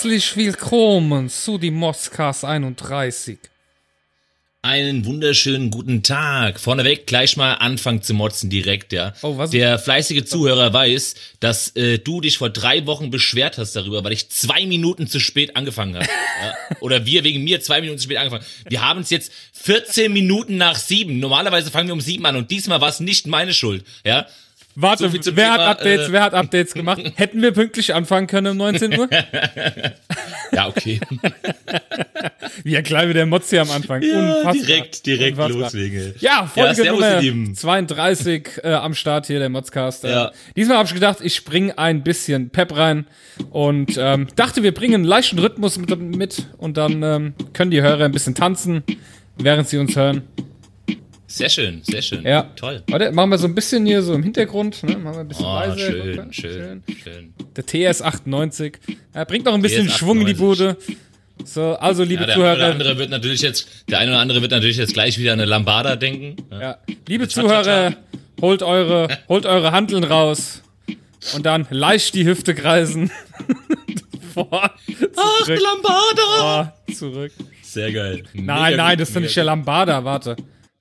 Herzlich willkommen zu die Moscas 31. Einen wunderschönen guten Tag. Vorneweg gleich mal anfangen zu motzen direkt, ja. Oh, was? Der fleißige Zuhörer weiß, dass äh, du dich vor drei Wochen beschwert hast darüber, weil ich zwei Minuten zu spät angefangen habe. ja? Oder wir wegen mir zwei Minuten zu spät angefangen. Wir haben es jetzt 14 Minuten nach sieben. Normalerweise fangen wir um sieben an und diesmal war es nicht meine Schuld, ja. Warte, So wer Thema, hat Updates, äh, wer hat Updates gemacht? Hätten wir pünktlich anfangen können um 19 Uhr? Ja, okay. ja, klar, wie der hier am Anfang. Ja, Unfassbar. direkt, direkt Unfassbar. loslegen. Ja, Folge servus, Nummer ihr Lieben. 32 äh, am Start hier, der Modscast. Äh, Ja. Diesmal habe ich gedacht, ich springe ein bisschen Pep rein und ähm, dachte, wir bringen einen leichten Rhythmus mit, mit und dann ähm, können die Hörer ein bisschen tanzen, während sie uns hören. Sehr schön, sehr schön. Ja. Toll. Warte, machen wir so ein bisschen hier so im Hintergrund. Ne? Machen wir ein bisschen Oh, leise. schön, Guck, schön, schön. Der TS98. Er bringt noch ein bisschen TS98. Schwung in die Bude. So, also liebe Ja, der eine oder Zuhörer, andere wird natürlich jetzt, der eine oder andere wird natürlich jetzt gleich wieder an eine Lambada denken. Ja. ja, liebe Cha-cha-cha. Zuhörer, holt eure, holt eure Handeln raus und dann leicht die Hüfte kreisen. Vor, Ach, Lambada! vor, zurück. Sehr geil. Nein, nein, das ist doch nicht der Lambada. Warte,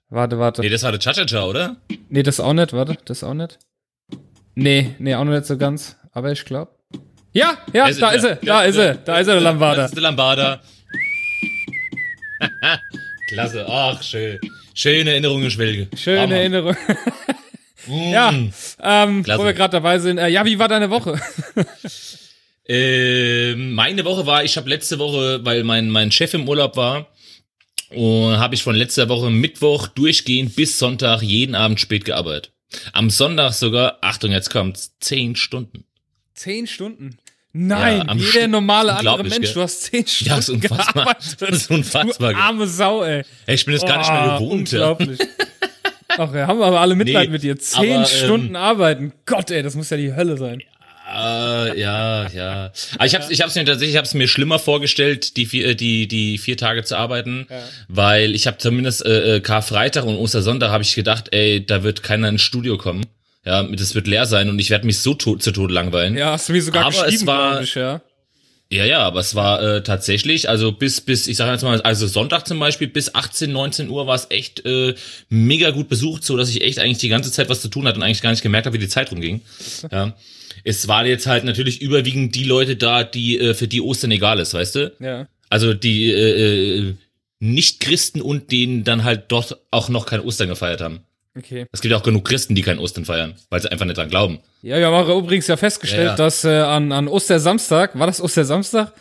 warte, warte. Nee, das war der Cha-Cha-Cha, oder? Nee, das auch nicht, warte, das auch nicht. Nee, nee, auch noch nicht so ganz, aber ich glaube. Ja, ja, da ist er, da ist er, da ist er, der Lambada. Das ist der Lambada. Klasse, ach, schön. Schöne Erinnerungen, Schwelge. Schöne Hammer. Erinnerung. ja, ähm, Klasse. wo wir gerade dabei sind. Äh, ja, wie war deine Woche? Ähm, meine Woche war, ich habe letzte Woche, weil mein, mein Chef im Urlaub war, und habe ich von letzter Woche Mittwoch durchgehend bis Sonntag jeden Abend spät gearbeitet. Am Sonntag sogar, Achtung, jetzt kommt's, zehn Stunden. Zehn Stunden. Nein, Ja, jeder Stück. normale andere Mensch, gell? du hast zehn Stunden Ja, ist unfassbar. gearbeitet. Das ist unfassbar, Du arme Sau, ey. Ey, ich bin das gar nicht mehr Oh, gewohnt. Ja. Unglaublich. Ach, wir haben aber alle Mitleid Nee, mit dir. Zehn aber, ähm, Stunden arbeiten. Gott, ey, das muss ja die Hölle sein. Äh, ja, ja. Aber ich hab's, ich hab's mir tatsächlich, ich hab's mir schlimmer vorgestellt, die vier, äh, die, die vier Tage zu arbeiten, weil ich habe zumindest äh, äh, Karfreitag und Ostersonntag habe ich gedacht, ey, da wird keiner ins Studio kommen. Ja, das wird leer sein und ich werde mich so tot, zu Tode langweilen. Ja, hast du mir sogar Aber es geschrieben, war- glaub ich, ja. Ja, ja, aber es war äh, tatsächlich, also bis, bis, ich sage jetzt mal, also Sonntag zum Beispiel bis 18, 19 Uhr war es echt äh, mega gut besucht, so dass ich echt eigentlich die ganze Zeit was zu tun hatte und eigentlich gar nicht gemerkt habe, wie die Zeit rumging. Ja. Es waren jetzt halt natürlich überwiegend die Leute da, die äh, für die Ostern egal ist, weißt du? Ja. Also die äh, äh, Nicht-Christen und denen dann halt dort auch noch kein Ostern gefeiert haben. Okay. Es gibt ja auch genug Christen, die kein Ostern feiern, weil sie einfach nicht dran glauben. Ja, wir haben auch übrigens ja festgestellt, Ja, ja. dass äh, an, an Ostersamstag, war das Ostersamstag?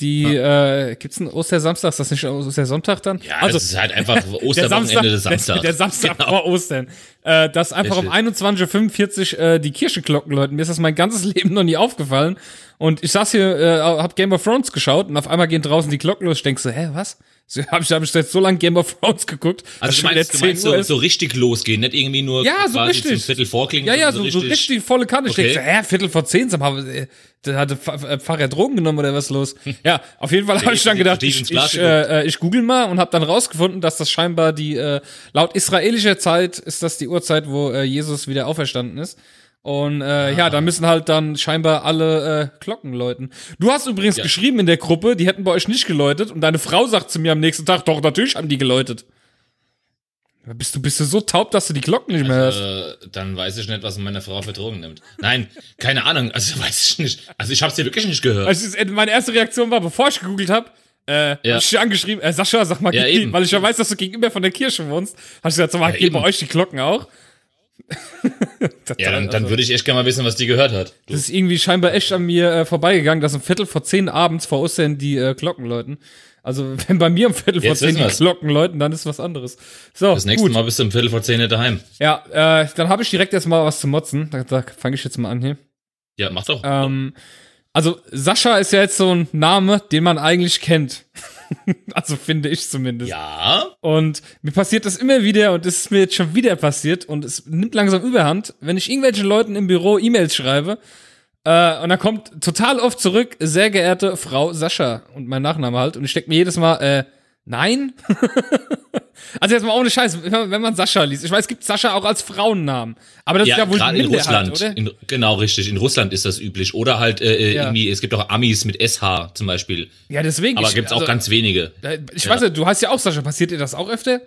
Die, äh, gibt's einen Ostersamstag? Ist das nicht Ostersonntag dann? Ja, also, das ist halt einfach Osterwochenende des der, Samstags. der Samstag Genau. vor Ostern. Äh, dass einfach um Richtig. 21.45 Uhr äh, die Kirchenglocken läuten. Mir ist das mein ganzes Leben noch nie aufgefallen. Und ich saß hier, äh, hab Game of Thrones geschaut und auf einmal gehen draußen die Glocken los. Ich denk so, hä, was? So, hab ich, hab ich jetzt so lange Game of Thrones geguckt, Also du meinst, du 10 meinst so, so richtig losgehen, nicht irgendwie nur Ja, so richtig. zum Viertel vorklingen. Ja, ja, so, so richtig volle Kanne. Ich Okay. denk so, hä, Viertel vor zehn, sag mal, äh, da hatte Pf- äh, Pfarrer Drogen genommen oder was los? Ja, auf jeden Fall habe ich dann gedacht, ich, ich, äh, äh, ich google mal und habe dann rausgefunden, dass das scheinbar die, äh, laut israelischer Zeit ist das die Uhrzeit, wo äh, Jesus wieder auferstanden ist. Und äh, ja, da müssen halt dann scheinbar alle äh, Glocken läuten. Du hast übrigens geschrieben in der Gruppe, die hätten bei euch nicht geläutet und deine Frau sagt zu mir am nächsten Tag, doch, natürlich haben die geläutet. Bist du, bist du so taub, dass du die Glocken nicht mehr hörst? Äh, dann weiß ich nicht, was meine Frau für Drogen nimmt. Nein, keine Ahnung, also weiß ich nicht. Also ich hab's dir wirklich nicht gehört. Also ist- meine erste Reaktion war, bevor ich gegoogelt habe, äh, Ja. hab ich dich angeschrieben, äh, Sascha, sag mal, Ja, die, weil ich ja weiß, dass du gegenüber von der Kirche wohnst, hast du gesagt, sag mal, Ja, gehen bei euch die Glocken auch? ja, dann, dann also- würde ich echt gerne mal wissen, was die gehört hat. Du. Das ist irgendwie scheinbar echt an mir äh, vorbeigegangen, dass um Viertel vor zehn abends vor Ostern die äh, Glocken läuten. Also wenn bei mir um Viertel vor Jetzt zehn wissen die. Glocken läuten, dann ist was anderes. So, Das nächste gut. Mal bist du um Viertel vor zehn nicht daheim. Ja, äh, dann habe ich direkt jetzt mal was zu motzen. Da, da fange ich jetzt mal an hier. Ja, mach doch. Ähm, also Sascha ist ja jetzt so ein Name, den man eigentlich kennt. also finde ich zumindest. ja, Und mir passiert das immer wieder und es ist mir jetzt schon wieder passiert und es nimmt langsam überhand, wenn ich irgendwelchen Leuten im Büro E-Mails schreibe äh, und dann kommt total oft zurück, sehr geehrte Frau Sascha und mein Nachname halt und ich denke mir jedes Mal, äh, nein? Also jetzt mal ohne Scheiß, wenn man, Sascha liest. Ich weiß, es gibt Sascha auch als Frauennamen. Aber das ist ja wohl gerade in Russland. oder? In, genau, richtig. In Russland ist das üblich. Oder halt äh, äh, Ja. irgendwie, es gibt auch Amis mit SH zum Beispiel. ja, deswegen. Aber gibt's auch also, ganz wenige. Ich weiß ja, du heißt ja auch Sascha. Passiert dir das auch öfter?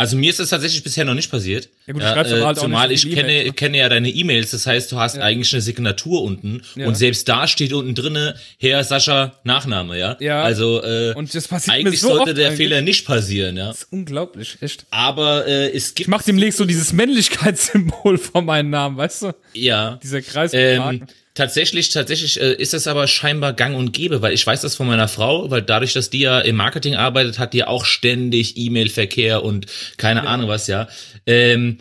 Also mir ist das tatsächlich bisher noch nicht passiert. Ja gut, du schreibst aber halt auch zumal nicht ich kenne, ne? kenne ja deine E-Mails, das heißt, du hast eigentlich eine Signatur unten Ja. und selbst da steht unten drinne Herr Sascha Nachname, ja. Ja. Also äh, Und das passiert eigentlich so sollte der eigentlich. Fehler nicht passieren, ja. Das ist unglaublich, echt. Aber äh, es Ich gibt mach demnächst so dieses Männlichkeitssymbol vor meinem Namen, weißt du? ja Dieser Kreis. Ähm. Tatsächlich, tatsächlich äh, ist das aber scheinbar gang und gäbe, weil ich weiß das von meiner Frau, weil dadurch, dass die ja im Marketing arbeitet, hat die ja auch ständig E-Mail-Verkehr und keine Ahnung was, ja. Ähm,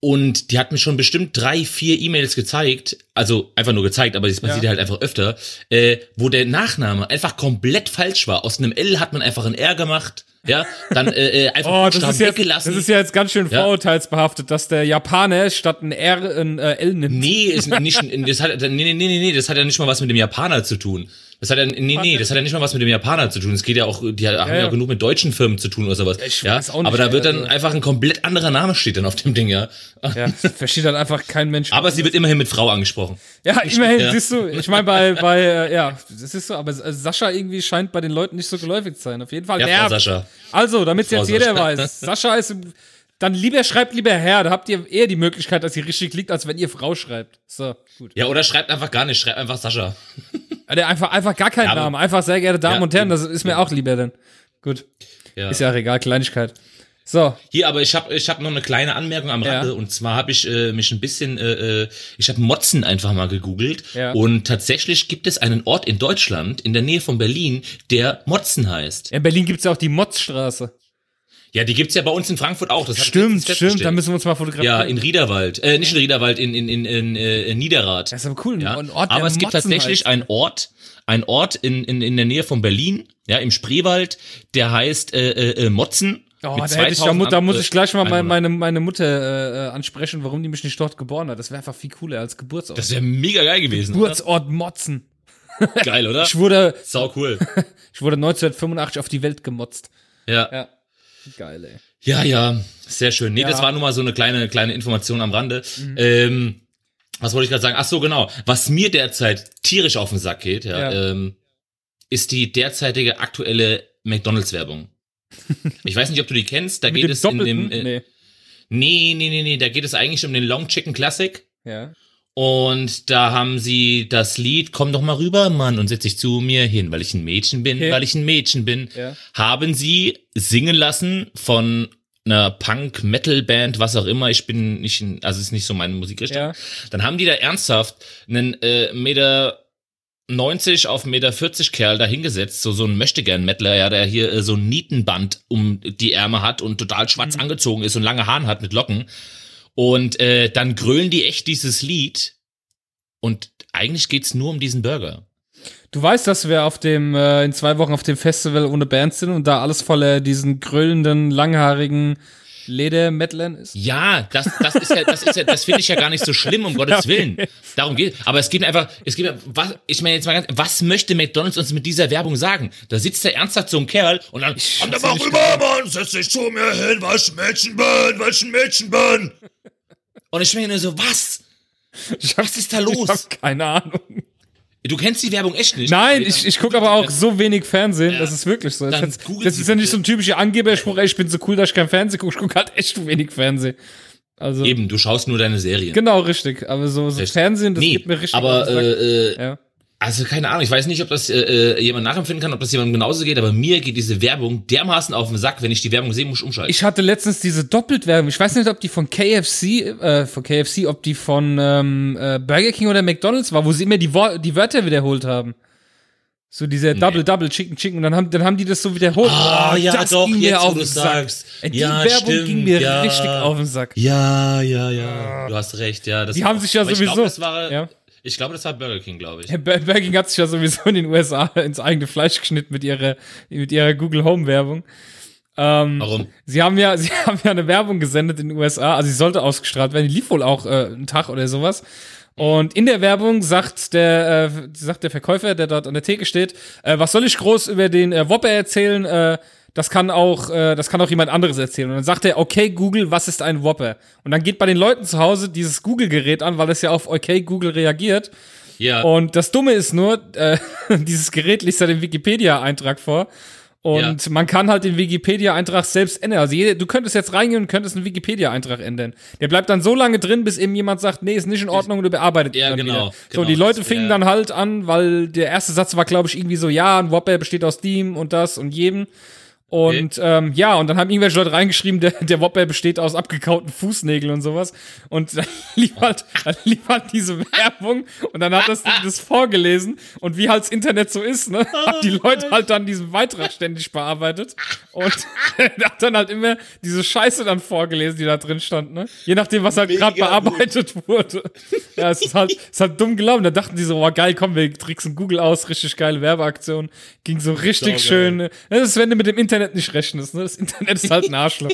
und die hat mir schon bestimmt drei, vier E-Mails gezeigt, also einfach nur gezeigt, aber das passiert Ja. halt einfach öfter, äh, wo der Nachname einfach komplett falsch war. Aus einem L hat man einfach ein R gemacht, ja, dann äh, äh, einfach Oh, das ist, jetzt, weggelassen. das ist ja jetzt ganz schön Ja. vorurteilsbehaftet, dass der Japaner statt ein R ein äh, L nimmt. Nee, ist nicht, das hat, nee, nee, nee, nee, nee, das hat ja nicht mal was mit dem Japaner zu tun. Das hat ja, nee, nee, das hat ja nicht mal was mit dem Japaner zu tun. Es geht ja auch, die haben ja, ja. auch genug mit deutschen Firmen zu tun oder sowas. Ich ja, nicht, aber da wird dann also- einfach ein komplett anderer Name steht dann auf dem Ding, ja. Ja, versteht halt einfach kein Mensch. Aber sie wird immerhin mit Frau angesprochen. ja, immerhin, ja. siehst du, ich meine, bei, bei, äh, ja, das ist so, aber äh, Sascha irgendwie scheint bei den Leuten nicht so geläufig zu sein. Auf jeden Fall. Ja, Frau nervt. Sascha. Also, damit Frau jetzt jeder Sascha. weiß, Sascha ist, im- dann lieber schreibt lieber Herr, da habt ihr eher die Möglichkeit, dass ihr richtig liegt, als wenn ihr Frau schreibt. So, gut. Ja, oder schreibt einfach gar nicht, schreibt einfach Sascha. Also einfach, einfach gar keinen Ja, Namen, einfach sehr geehrte Damen Ja, und Herren, das ist mir auch lieber denn. Gut, Ja. ist ja auch egal, Kleinigkeit. So, Hier, aber ich habe ich hab noch eine kleine Anmerkung am Rande Ja. und zwar habe ich äh, mich ein bisschen, äh, äh, ich habe Motzen einfach mal gegoogelt Ja. und tatsächlich gibt es einen Ort in Deutschland in der Nähe von Berlin, der Motzen heißt. in Berlin gibt's ja auch die Motzstraße. Ja, die gibt's ja bei uns in Frankfurt auch. Das Stimmt, stimmt, da müssen wir uns mal fotografieren. Ja, in Riederwald. Äh, nicht in Riederwald, in, in, in, in, äh, in Niederrad. Das ist aber cool, Ja. ein Ort, Aber es gibt Motzen tatsächlich heißt. einen Ort, ein Ort in, in, in der Nähe von Berlin, ja, im Spreewald, der heißt äh, äh, äh, Motzen. Oh, da, hätte ich, da, mu- 2000 da muss ich gleich mal meine, meine, meine Mutter äh, äh, ansprechen, warum die mich nicht dort geboren hat. Das wäre einfach viel cooler als Geburtsort. Das wäre mega geil gewesen. oder? Geburtsort Motzen. Geil, oder? Ich wurde, Sau cool. ich wurde 1985 auf die Welt gemotzt. Ja. Ja. Geil, ey. Ja, ja, sehr schön. Nee, Ja. Mhm. das war nur mal so eine kleine, kleine Information am Rande. Ähm, was wollte ich gerade sagen? Ach so, genau. Was mir derzeit tierisch auf den Sack geht, ja, Ja. Ähm, ist die derzeitige aktuelle McDonalds-Werbung. Ich weiß nicht, ob du die kennst. Da geht es in Doppelten? dem. Äh, nee. nee, nee, nee, nee. Da geht es eigentlich um den Long Chicken Classic. Ja. Und da haben sie das Lied Komm doch mal rüber, Mann, und setz dich zu mir hin, weil ich ein Mädchen bin, Okay. weil ich ein Mädchen bin. Ja. Haben sie singen lassen von einer Punk-Metal-Band, was auch immer. Ich bin nicht, in, also ist nicht so meine Musikrichtung. Ja. Dann haben die da ernsthaft einen äh, Meter 90 auf Meter 40 Kerl da hingesetzt, so so ein Möchtegern-Mettler, ja, der hier äh, so ein Nietenband um die Ärmel hat und total schwarz Mhm. angezogen ist und lange Haaren hat mit Locken. Und äh, dann grölen die echt dieses Lied und eigentlich geht's nur um diesen Burger. Du weißt, dass wir auf dem, äh, in zwei Wochen auf dem Festival ohne Band sind und da alles voller diesen grölenden, langhaarigen Ledermettlern ist? Ja, das, das ist ja, das ist ja, das finde ich ja gar nicht so schlimm, um Gottes Okay. Willen. Darum geht, aber es geht mir einfach, es geht was, ich meine jetzt mal ganz, was möchte McDonalds uns mit dieser Werbung sagen? Da sitzt da ernsthaft so ein Kerl und dann, komm doch mal rüber, Mann, setz dich zu mir hin, ich ein Mädchen bin, ich ein Mädchen bin. Und ich meine nur so, was? Ich hab, Was ist da Ich los? hab keine Ahnung. Du kennst die Werbung echt nicht? Nein, ich, ich gucke aber auch so wenig Fernsehen, das ist wirklich so. Das, das ist ja nicht so ein typischer Angeberspruch, ey, ich bin so cool, dass ich kein Fernsehen gucke. Ich gucke halt echt wenig Fernsehen. Also, Eben, du schaust nur deine Serien. genau, richtig. Aber so, so? Fernsehen, das nee, gibt mir richtig aber äh, äh, ja. Also keine Ahnung, ich weiß nicht, ob das äh, äh, jemand nachempfinden kann, ob das jemandem genauso geht, aber mir geht diese Werbung dermaßen auf den Sack, wenn ich die Werbung sehe, muss ich umschalten. Ich hatte letztens diese Doppeltwerbung. Ich weiß nicht, ob die von KFC, äh, von KFC, ob die von ähm, äh, Burger King oder McDonalds war, wo sie immer die, Wor die Wörter wiederholt haben. So dieser Double, Double, Chicken, Chicken. Und dann haben, dann haben die das so wiederholt. Ah, Oh, ja, das doch, ging jetzt, mir wo auf du den Sack. sagst. Ey, Die Ja, Werbung ging stimmt, mir ja. richtig auf den Sack. ja, ja, ja. Du hast recht, ja. Das Die haben sich ja sowieso- glaube, das war, Ja. Ich glaube, das war Burger King, glaube ich. Burger King hat sich ja sowieso in den USA ins eigene Fleisch geschnitten mit ihrer, mit ihrer Google Home Werbung. Ähm, Warum? Sie haben ja, sie haben ja eine Werbung gesendet in den USA, also sie sollte ausgestrahlt werden, die lief wohl auch äh, einen Tag oder sowas. Und in der Werbung sagt der, äh, sagt der Verkäufer, der dort an der Theke steht, äh, was soll ich groß über den äh, Whopper erzählen? Äh, das kann auch, äh, das kann auch jemand anderes erzählen. Und dann sagt er, okay, Google, was ist ein Whopper? Und dann geht bei den Leuten zu Hause dieses Google-Gerät an, weil es ja auf okay, Google reagiert. Ja. Und das Dumme ist nur, äh, dieses Gerät liest ja den Wikipedia-Eintrag vor. Und ja. man kann halt den Wikipedia-Eintrag selbst ändern. Also jede, du könntest jetzt reingehen und könntest einen Wikipedia-Eintrag ändern. Der bleibt dann so lange drin, bis eben jemand sagt, nee, ist nicht in Ordnung und du bearbeitet ja, ihn dann genau, wieder. So, die Leute fingen ja. dann halt an, weil der erste Satz war, glaube ich, irgendwie so, ja, ein Whopper besteht aus dem und das und jedem. Und okay. ähm, ja, und dann haben irgendwelche Leute reingeschrieben, der, der Whopper besteht aus abgekauten Fußnägeln und sowas. Und dann lief halt, dann lief halt diese Werbung und dann hat das das vorgelesen. Und wie halt das Internet so ist, ne, hat die Leute halt dann diesen Beitrag ständig bearbeitet. Und hat dann halt immer diese Scheiße dann vorgelesen, die da drin stand, ne? Je nachdem, was halt gerade bearbeitet wurde. Ja, es ist halt, es ist halt dumm gelaufen. Da dachten die so, oh geil, komm, wir tricksen Google aus, richtig geile Werbeaktion. Ging so richtig schön. Das ist, wenn du mit dem Internet Internet nicht rechnest. Ne? Das Internet ist halt ein Arschloch.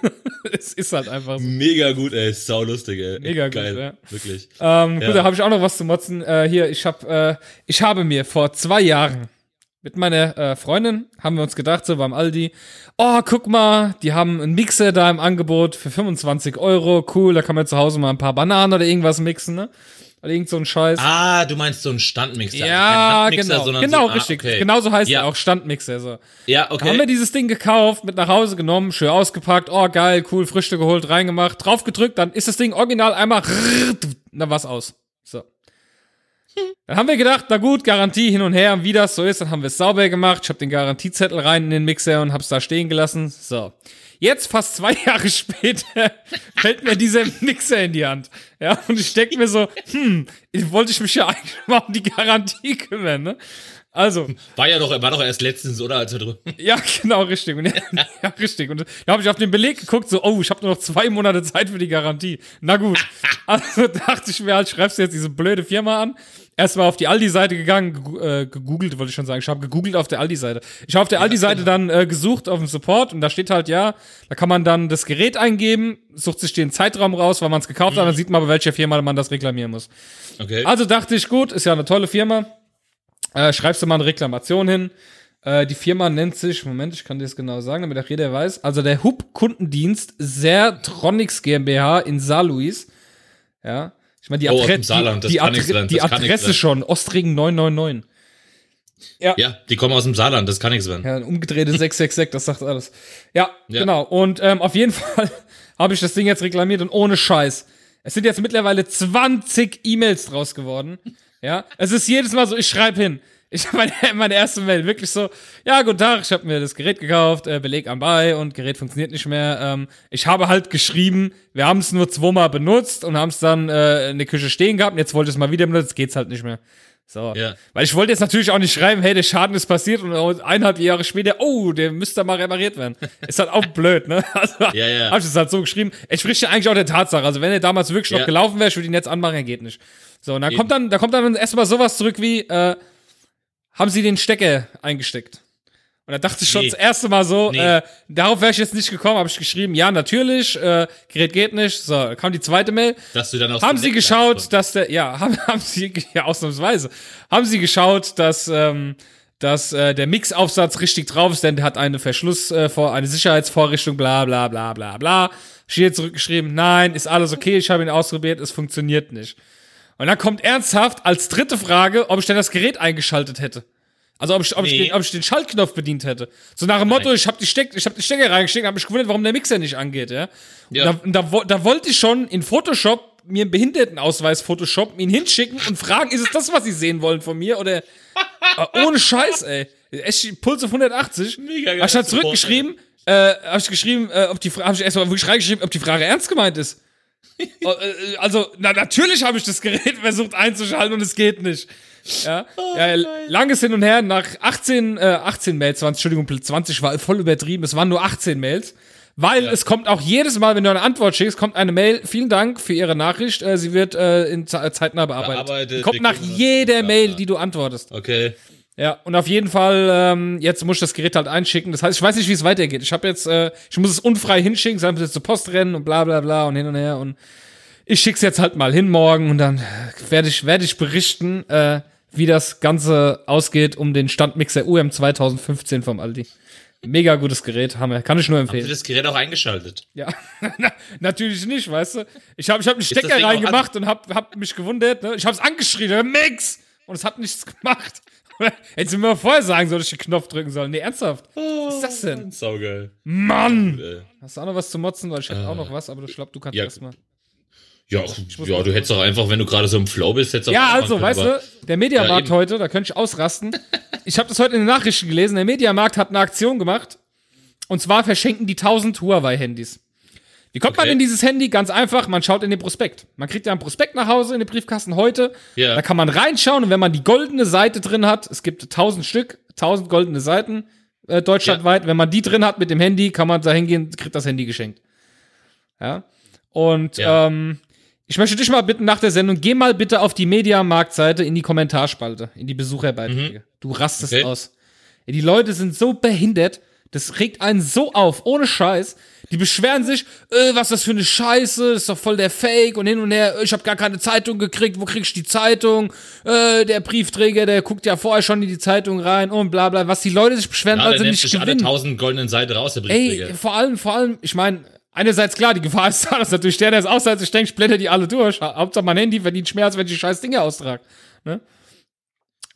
es ist halt einfach so. Mega gut, ey. Sau lustig, ey. Mega Geil, gut, ja. Wirklich. Ähm, ja. Gut, da habe ich auch noch was zu motzen. Äh, hier, ich, hab, äh, ich habe mir vor zwei Jahren mit meiner äh, Freundin haben wir uns gedacht, so beim Aldi, oh, guck mal, die haben einen Mixer da im Angebot für 25 Euro, cool, da kann man zu Hause mal ein paar Bananen oder irgendwas mixen, ne? Oder irgend so ein Scheiß. Ah, du meinst so ein Standmixer. Also ja, also genau. Genau, so, ah, richtig. Okay. Genau so heißt ja. er auch Standmixer. So. Ja, okay. Da haben wir dieses Ding gekauft, mit nach Hause genommen, schön ausgepackt, oh geil, cool, Früchte geholt, reingemacht, draufgedrückt, dann ist das Ding original einmal, dann war's aus. So. Dann haben wir gedacht, na gut, Garantie hin und her, und wie das so ist, dann haben wir es sauber gemacht. Ich habe den Garantiezettel rein in den Mixer und hab's da stehen gelassen. So. Jetzt, fast zwei Jahre später, fällt mir dieser Mixer in die Hand. Ja, und ich denke mir so, hm, wollte ich mich ja eigentlich mal um die Garantie kümmern, ne? Also. War ja doch, war doch erst letztens, oder? Als wir drüber. Ja, genau, richtig. Und, ja, richtig. Und da habe ich auf den Beleg geguckt, so, oh, ich habe nur noch zwei Monate Zeit für die Garantie. Na gut. Also dachte ich mir halt, schreibst du jetzt diese blöde Firma an erstmal auf die Aldi-Seite gegangen, äh, gegoogelt, wollte ich schon sagen. Ich habe gegoogelt auf der Aldi-Seite. Ich habe auf der Aldi-Seite genau. dann äh, gesucht auf dem Support und da steht halt, ja, da kann man dann das Gerät eingeben, sucht sich den Zeitraum raus, weil man es gekauft mhm. hat, dann sieht man, bei welcher Firma man das reklamieren muss. Okay. Also dachte ich, gut, ist ja eine tolle Firma. Äh, schreibst du mal eine Reklamation hin. Äh, die Firma nennt sich, Moment, ich kann dir das genau sagen, damit der Rede weiß, also der Hub-Kundendienst Sertronics GmbH in Saarlouis. Ja. Ich meine, die, oh, Adre Saarland, die, die, Adre die Adresse schon, Ostregen 999. Ja. ja, die kommen aus dem Saarland, das kann nichts werden. Ja, ein umgedrehte 666, das sagt alles. Ja, ja. genau. Und ähm, auf jeden Fall habe ich das Ding jetzt reklamiert und ohne Scheiß. Es sind jetzt mittlerweile 20 E-Mails draus geworden. Ja, es ist jedes Mal so, ich schreibe hin. Ich habe meine, meine erste Mail wirklich so, ja, guten Tag, ich habe mir das Gerät gekauft, äh, Beleg am bei und Gerät funktioniert nicht mehr. Ähm, ich habe halt geschrieben, wir haben es nur zweimal benutzt und haben es dann äh, in der Küche stehen gehabt und jetzt wollte ich es mal wieder benutzen, jetzt geht's halt nicht mehr. So. Ja. Weil ich wollte jetzt natürlich auch nicht schreiben, hey, der Schaden ist passiert und eineinhalb Jahre später, oh, der müsste mal repariert werden. Ist halt auch blöd, ne? Also, ja, ja. Hab ich das halt so geschrieben. Entspricht ja eigentlich auch der Tatsache. Also, wenn er damals wirklich ja. noch gelaufen wäre, ich würde ihn jetzt anmachen, er geht nicht. So, und dann Eben. kommt dann, da kommt dann erstmal sowas zurück wie, äh, haben sie den Stecker eingesteckt. Und da dachte ich schon nee. das erste Mal so, nee. äh, darauf wäre ich jetzt nicht gekommen, habe ich geschrieben, ja, natürlich, äh, Gerät geht nicht. So, kam die zweite Mail. Dass du dann aus haben sie geschaut, dass der, ja, haben, haben sie, ja, ausnahmsweise, haben sie geschaut, dass, ähm, dass äh, der Mixaufsatz richtig drauf ist, denn der hat eine Verschluss, äh, vor, eine Sicherheitsvorrichtung, bla bla bla bla bla. Steht zurückgeschrieben, nein, ist alles okay, ich habe ihn ausprobiert, es funktioniert nicht. Und dann kommt ernsthaft als dritte Frage, ob ich denn das Gerät eingeschaltet hätte. Also ob ich, ob, nee. ich, den, ob ich den Schaltknopf bedient hätte. So nach dem Motto, Nein. ich habe die, Steck, ich hab die Stecker reingesteckt, habe mich gewundert, warum der Mixer nicht angeht, ja. ja. Da, da, da wollte ich schon in Photoshop mir einen Behindertenausweis Photoshop, ihn hinschicken und fragen, ist es das, was sie sehen wollen von mir? Oder äh, ohne Scheiß, ey. Echt, Puls auf 180. Mega geil. Hab ich dann zurückgeschrieben, äh, hab ich geschrieben, äh, ob die Frage, hab ich erstmal wirklich reingeschrieben, ob die Frage ernst gemeint ist. Oh, äh, also, na, natürlich habe ich das Gerät versucht einzuschalten und es geht nicht. Ja, oh, ja langes Hin und Her, nach 18, äh, 18 Mails, 20, Entschuldigung, 20 war voll übertrieben, es waren nur 18 Mails. Weil ja. es kommt auch jedes Mal, wenn du eine Antwort schickst, kommt eine Mail. Vielen Dank für Ihre Nachricht. Äh, sie wird äh, in Ze zeitnah bearbeitet. bearbeitet kommt nach jeder Mail, die du antwortest. Okay. Ja, und auf jeden Fall, ähm, jetzt muss ich das Gerät halt einschicken. Das heißt, ich weiß nicht, wie es weitergeht. Ich habe jetzt, äh, ich muss es unfrei hinschicken, sagen jetzt zur Post rennen und bla bla bla und hin und her. Und ich schick's jetzt halt mal hin morgen und dann werde ich, werde ich berichten, äh, wie das Ganze ausgeht um den Standmixer UM 2015 vom Aldi. Mega gutes Gerät, Hammer. Kann ich nur Haben Sie empfehlen. das Gerät auch eingeschaltet? Ja, natürlich nicht, weißt du. Ich habe ich hab einen Stecker reingemacht und hab, hab mich gewundert. Ne? Ich hab's angeschrien, Mix! Und es hat nichts gemacht. Hätten sie mir mal vorher sagen sollen, dass ich den Knopf drücken soll. Nee, ernsthaft. Was ist das denn? Saugeil. Mann! Hast du auch noch was zu motzen? Weil ich hätte Äh, auch noch was, aber ich glaube, du kannst ja. erstmal. Ja, ja, du hättest doch einfach, wenn du gerade so im Flow bist, hättest du Ja, also, machen weißt können, du, der Mediamarkt Ja, heute, da könnte ich ausrasten. ich habe das heute in den Nachrichten gelesen. Der Mediamarkt hat eine Aktion gemacht. Und zwar verschenken die 1000 Huawei-Handys. Wie kommt man Okay. in dieses Handy? Ganz einfach, man schaut in den Prospekt. Man kriegt ja einen Prospekt nach Hause in den Briefkasten heute. Ja. Da kann man reinschauen und wenn man die goldene Seite drin hat, es gibt 1000 Stück, 1000 goldene Seiten äh, deutschlandweit. Wenn man die drin hat mit dem Handy, kann man da hingehen, kriegt das Handy geschenkt. Ja. Und Ja. ähm, ich möchte dich mal bitten nach der Sendung, geh mal bitte auf die Mediamarkt-Seite in die Kommentarspalte, in die Besucherbeiträge. Du rastest Mhm. Okay. aus. Die Leute sind so behindert, das regt einen so auf, ohne Scheiß. Die beschweren sich, äh, was ist das für eine Scheiße, das ist doch voll der Fake und hin und her, ich habe gar keine Zeitung gekriegt, wo krieg ich die Zeitung? Äh, der Briefträger, der guckt ja vorher schon in die Zeitung rein und bla bla. Was die Leute sich beschweren, Ja, nimmt nicht sich alle gewinnen. tausend goldenen Seiten raus, der Ey, Briefträger. vor allem, vor allem, ich meine, einerseits klar, die Gefahr ist da, dass natürlich der, der es aussetzt, ich denke, ich blende die alle durch. Ha- Hauptsache mein Handy verdient als wenn ich die scheiß Dinge austrage. Ne?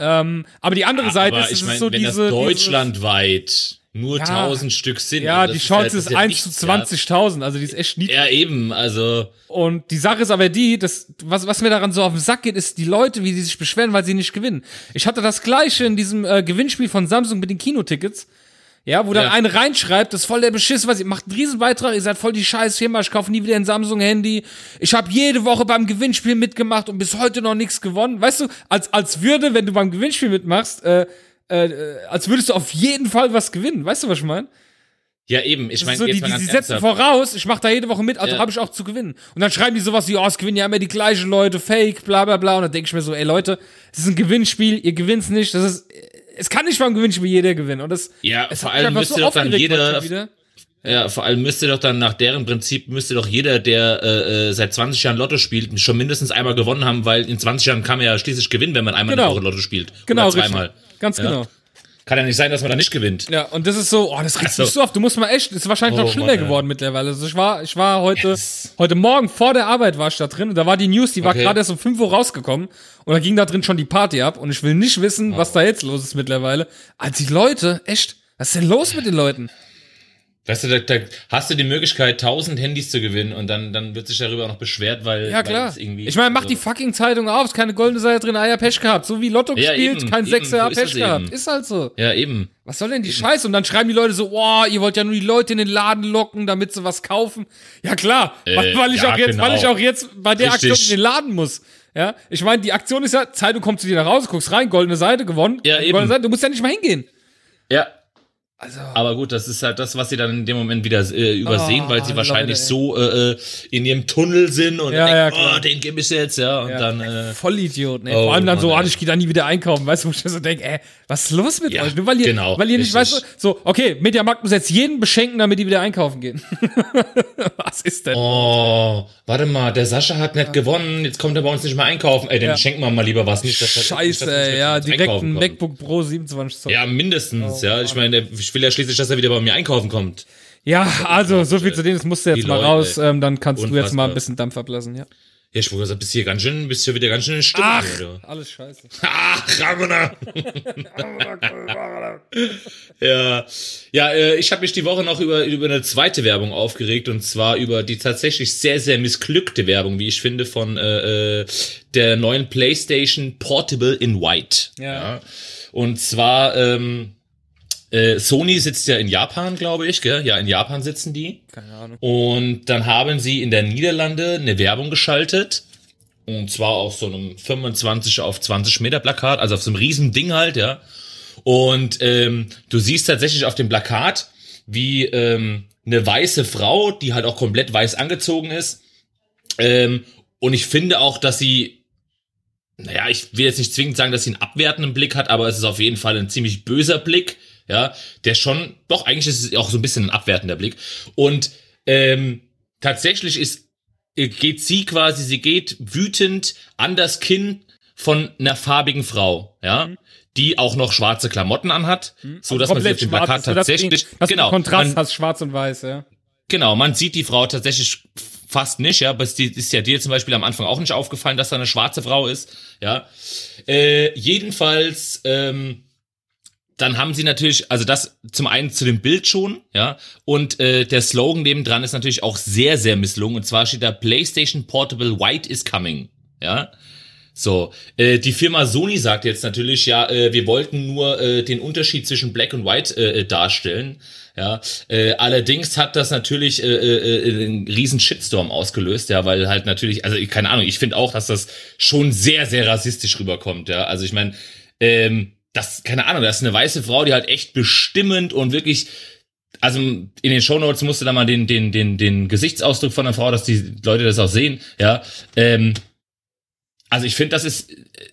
Ähm, aber die andere Seite Aber ist, ich ist meine, so wenn diese. das deutschlandweit nur Ja. 1000 Stück sind. ja, das die ist Chance das ist ja 1 nichts, zu 20.000, also die ist echt niedrig. Ja. ja, eben, also. Und die Sache ist aber die, dass, was, was mir daran so auf den Sack geht, ist die Leute, wie die sich beschweren, weil sie nicht gewinnen. Ich hatte das gleiche in diesem äh, Gewinnspiel von Samsung mit den Kinotickets. Ja, wo dann Ja. eine reinschreibt, das ist voll der Beschiss, was ihr macht einen Riesenbeitrag, ihr seid voll die scheiß Firma, ich kaufe nie wieder ein Samsung-Handy. Ich habe jede Woche beim Gewinnspiel mitgemacht und bis heute noch nichts gewonnen. Weißt du, als, als würde, wenn du beim Gewinnspiel mitmachst, äh, äh, äh, als würdest du auf jeden Fall was gewinnen. Weißt du, was ich meine? Ja, eben. Ich meine, so, die, die, die setzen voraus, ich mache da jede Woche mit, also Ja. habe ich auch zu gewinnen. Und dann schreiben die sowas wie, oh, es gewinnen ja immer die gleichen Leute, Fake, bla bla bla. Und dann denke ich mir so, ey Leute, es ist ein Gewinnspiel, ihr gewinnt's nicht. Das ist, es kann nicht beim Gewinnspiel jeder gewinnen. Und das, Ja, vor allem müsste doch dann jeder, wieder. Ja, vor allem müsste doch dann nach deren Prinzip, müsste doch jeder, der äh, äh, seit 20 Jahren Lotto spielt, schon mindestens einmal gewonnen haben, weil in 20 Jahren kann man ja schließlich gewinnen, wenn man einmal Genau. eine Woche Lotto spielt. Genau, Oder zweimal. richtig. Ganz Ja. genau. Kann ja nicht sein, dass man da nicht gewinnt. Ja, und das ist so, oh, das regt Ach so. mich so auf. Du musst mal echt, ist wahrscheinlich Oh, noch schlimmer Mann, ja. geworden mittlerweile. Also ich war, ich war heute, Yes. heute Morgen vor der Arbeit war ich da drin und da war die News, die war Okay. gerade erst um 5 Uhr rausgekommen und da ging da drin schon die Party ab und ich will nicht wissen, Oh. was da jetzt los ist mittlerweile. Als die Leute, echt, was ist denn los mit den Leuten? Weißt du, da, da hast du die Möglichkeit, 1000 Handys zu gewinnen und dann, dann wird sich darüber auch noch beschwert, weil, Ja, weil klar. es irgendwie. Ich meine, mach also- die fucking Zeitung auf, ist keine goldene Seite drin, ah ja, Pech gehabt. So wie Lotto Ja, gespielt, eben, kein Sechser, so ist Pech gehabt. eben. Ist halt so. Ja, eben. Was soll denn die Scheiße? Und dann schreiben die Leute so, oh, ihr wollt ja nur die Leute in den Laden locken, damit sie was kaufen. Ja klar, weil, Äh, weil ich ja, auch jetzt, weil genau. ich auch jetzt bei der Richtig. Aktion in den Laden muss. Ja, ich meine, die Aktion ist ja, Zeitung kommt zu dir nach Hause, guckst rein, goldene Seite gewonnen. Ja, eben. Seite, du musst ja nicht mal hingehen. Ja. Also, Aber gut, das ist halt das, was sie dann in dem Moment wieder äh, übersehen, Oh, weil sie wahrscheinlich Leute, so äh, in ihrem Tunnel sind und Ja, ja, denken, klar. oh, den gebe ich jetzt, ja. Und ja, dann, äh, Vollidioten, ey. Oh, Vor allem dann so, Mann, ah, ey. ich gehe da nie wieder einkaufen, weißt du, wo ich so denke, ey, was ist los mit Ja, euch? Nur weil ihr, genau, weil ihr nicht, richtig. weißt so, okay, Mediamarkt muss jetzt jeden beschenken, damit die wieder einkaufen gehen. was ist denn? oh, warte mal, der Sascha hat nicht gewonnen, jetzt kommt er bei uns nicht mehr einkaufen. Ey, dann Ja. schenken wir mal lieber was. Nicht, dass, dass- dass- Scheiße, dass- ey, ja, dass- direkt ein. MacBook Pro 27 Zoll. Ja, mindestens, Oh, ja. Ich meine, ich will ja schließlich, dass er wieder bei mir einkaufen kommt. Ja, also, so viel zu denen, das musst du jetzt mal Leute, raus, ähm, dann kannst du jetzt Unfassbar. mal ein bisschen Dampf ablassen, ja. Ja, ich wollte sagen, bist hier ganz schön, bist hier wieder ganz schön in Stimmung. Ach, oder? alles scheiße. Ach, Ramona. ja, ja äh, ich habe mich die Woche noch über, über eine zweite Werbung aufgeregt und zwar über die tatsächlich sehr, sehr missglückte Werbung, wie ich finde, von äh, äh, der neuen PlayStation Portable in White. Ja. Und zwar, ähm, äh, Sony sitzt ja in Japan, glaube ich, gell? Ja, in Japan sitzen die. Keine Ahnung. Und dann haben sie in der Niederlande eine Werbung geschaltet. Und zwar auf so einem 25 auf 20 Meter Plakat, also auf so einem riesen Ding halt, ja. Und ähm, du siehst tatsächlich auf dem Plakat, wie ähm, eine weiße Frau, die halt auch komplett weiß angezogen ist. Ähm, und ich finde auch, dass sie, naja, ich will jetzt nicht zwingend sagen, dass sie einen abwertenden Blick hat, aber es ist auf jeden Fall ein ziemlich böser Blick, ja, der schon, doch, eigentlich ist es auch so ein bisschen ein abwertender Blick. Und ähm, tatsächlich ist, äh, geht sie quasi, sie geht wütend an das Kinn von einer farbigen Frau, ja, die auch noch schwarze Klamotten anhat, so dass man sie auf dem Plakat du tatsächlich, dass genau, Kontrast man, hast, schwarz und weiß, ja. genau, man sieht die Frau tatsächlich fast nicht, ja, aber es ist ja dir zum Beispiel am Anfang auch nicht aufgefallen, dass da eine schwarze Frau ist, ja. Äh, jedenfalls, ähm, dann haben sie natürlich, also das zum einen zu dem Bild schon, ja, und äh, der Slogan nebendran ist natürlich auch sehr, sehr misslungen. Und zwar steht da PlayStation Portable White is coming, ja. So, äh, die Firma Sony sagt jetzt natürlich, ja, äh, wir wollten nur äh, den Unterschied zwischen Black und White äh, äh, darstellen. Ja, äh, allerdings hat das natürlich äh, äh, äh, einen riesen Shitstorm ausgelöst, ja, weil halt natürlich, also keine Ahnung, ich finde auch, dass das schon sehr, sehr rassistisch rüberkommt, ja. Also ich meine, ähm, das, keine Ahnung, das ist eine weiße Frau, die halt echt bestimmend und wirklich also in den Shownotes musste da mal den, den, den, den Gesichtsausdruck von der Frau, dass die Leute das auch sehen, ja. Ähm, also ich finde, das ist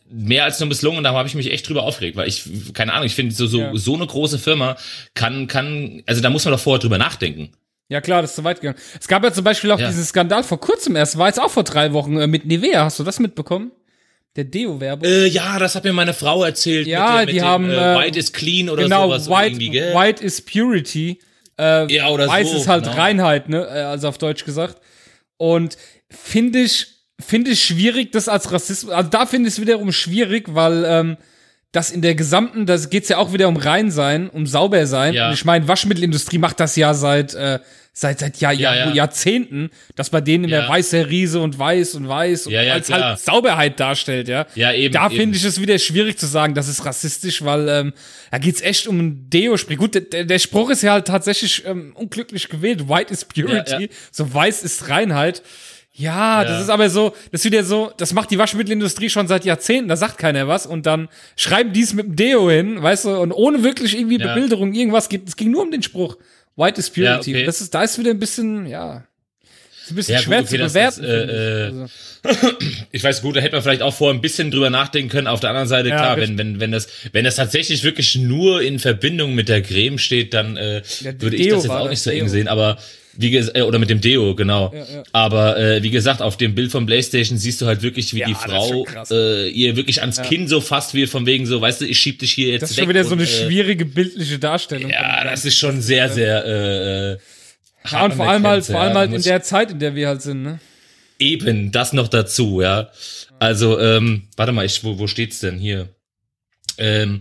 mehr als nur misslungen und da habe ich mich echt drüber aufgeregt, weil ich, keine Ahnung, ich finde, so, so, Ja. so eine große Firma kann, kann, also da muss man doch vorher drüber nachdenken. Ja klar, das ist zu weit gegangen. Es gab ja zum Beispiel auch Ja. diesen Skandal vor kurzem erst, war jetzt auch vor drei Wochen äh, mit Nivea. Hast du das mitbekommen? Der Deo-Werbung. Äh, ja, das hat mir meine Frau erzählt. Ja, mit, die mit haben, dem, äh, White is clean oder genau, sowas white, gell? white is Purity. Äh, Ja, oder Weiß so, ist halt genau. Reinheit, ne? äh, Also auf Deutsch gesagt. Und finde ich, finde ich schwierig, das als Rassismus. Also da finde ich es wiederum schwierig, weil ähm, das in der gesamten, da geht's ja auch wieder um rein sein, um sauber sein. Ja. Und ich meine, Waschmittelindustrie macht das ja seit äh, seit seit Jahr, Ja, ja. Jahrzehnten, dass bei denen immer Ja. weiße Riese und weiß und weiß und als klar. halt Sauberheit darstellt, ja. Ja, eben, Da finde ich es wieder schwierig zu sagen, das ist rassistisch, weil ähm, da geht's echt um ein Deo-Sprich. Gut, der, der Spruch ist ja halt tatsächlich ähm, unglücklich gewählt. White is Purity, so weiß ist Reinheit. Ja, das ist aber so, das ist wieder so, das macht die Waschmittelindustrie schon seit Jahrzehnten, da sagt keiner was und dann schreiben die es mit dem Deo hin, weißt du, und ohne wirklich irgendwie. Bebilderung irgendwas gibt. Es ging nur um den Spruch. White is Purity. Ja, okay. Das ist, da ist wieder ein bisschen, ja, ein bisschen Ja, gut, schwer okay, zu das bewerten. äh, finde ich. äh, also, ich weiß gut, da hätte man vielleicht auch vor ein bisschen drüber nachdenken können. Auf der anderen Seite, Ja, klar, richtig. wenn, wenn, wenn das, wenn das tatsächlich wirklich nur in Verbindung mit der Creme steht, dann äh, Ja, würde ich das jetzt auch das, nicht so eng sehen, aber wie äh, oder mit dem Deo, genau. Ja, ja. Aber äh, wie gesagt, auf dem Bild von PlayStation siehst du halt wirklich, wie Ja, die Frau äh, ihr wirklich ans Kinn so fasst, wie von wegen so, weißt du, ich schieb dich hier jetzt das ist schon wieder so und, eine äh, schwierige bildliche Darstellung. Ja, das ist schon sehr, sehr äh, äh, Ja, und vor allem halt, vor allem halt in der Zeit, in der wir halt sind, ne? Eben, das noch dazu, ja. Also, ähm, warte mal, ich, wo, wo steht's denn hier? Ähm,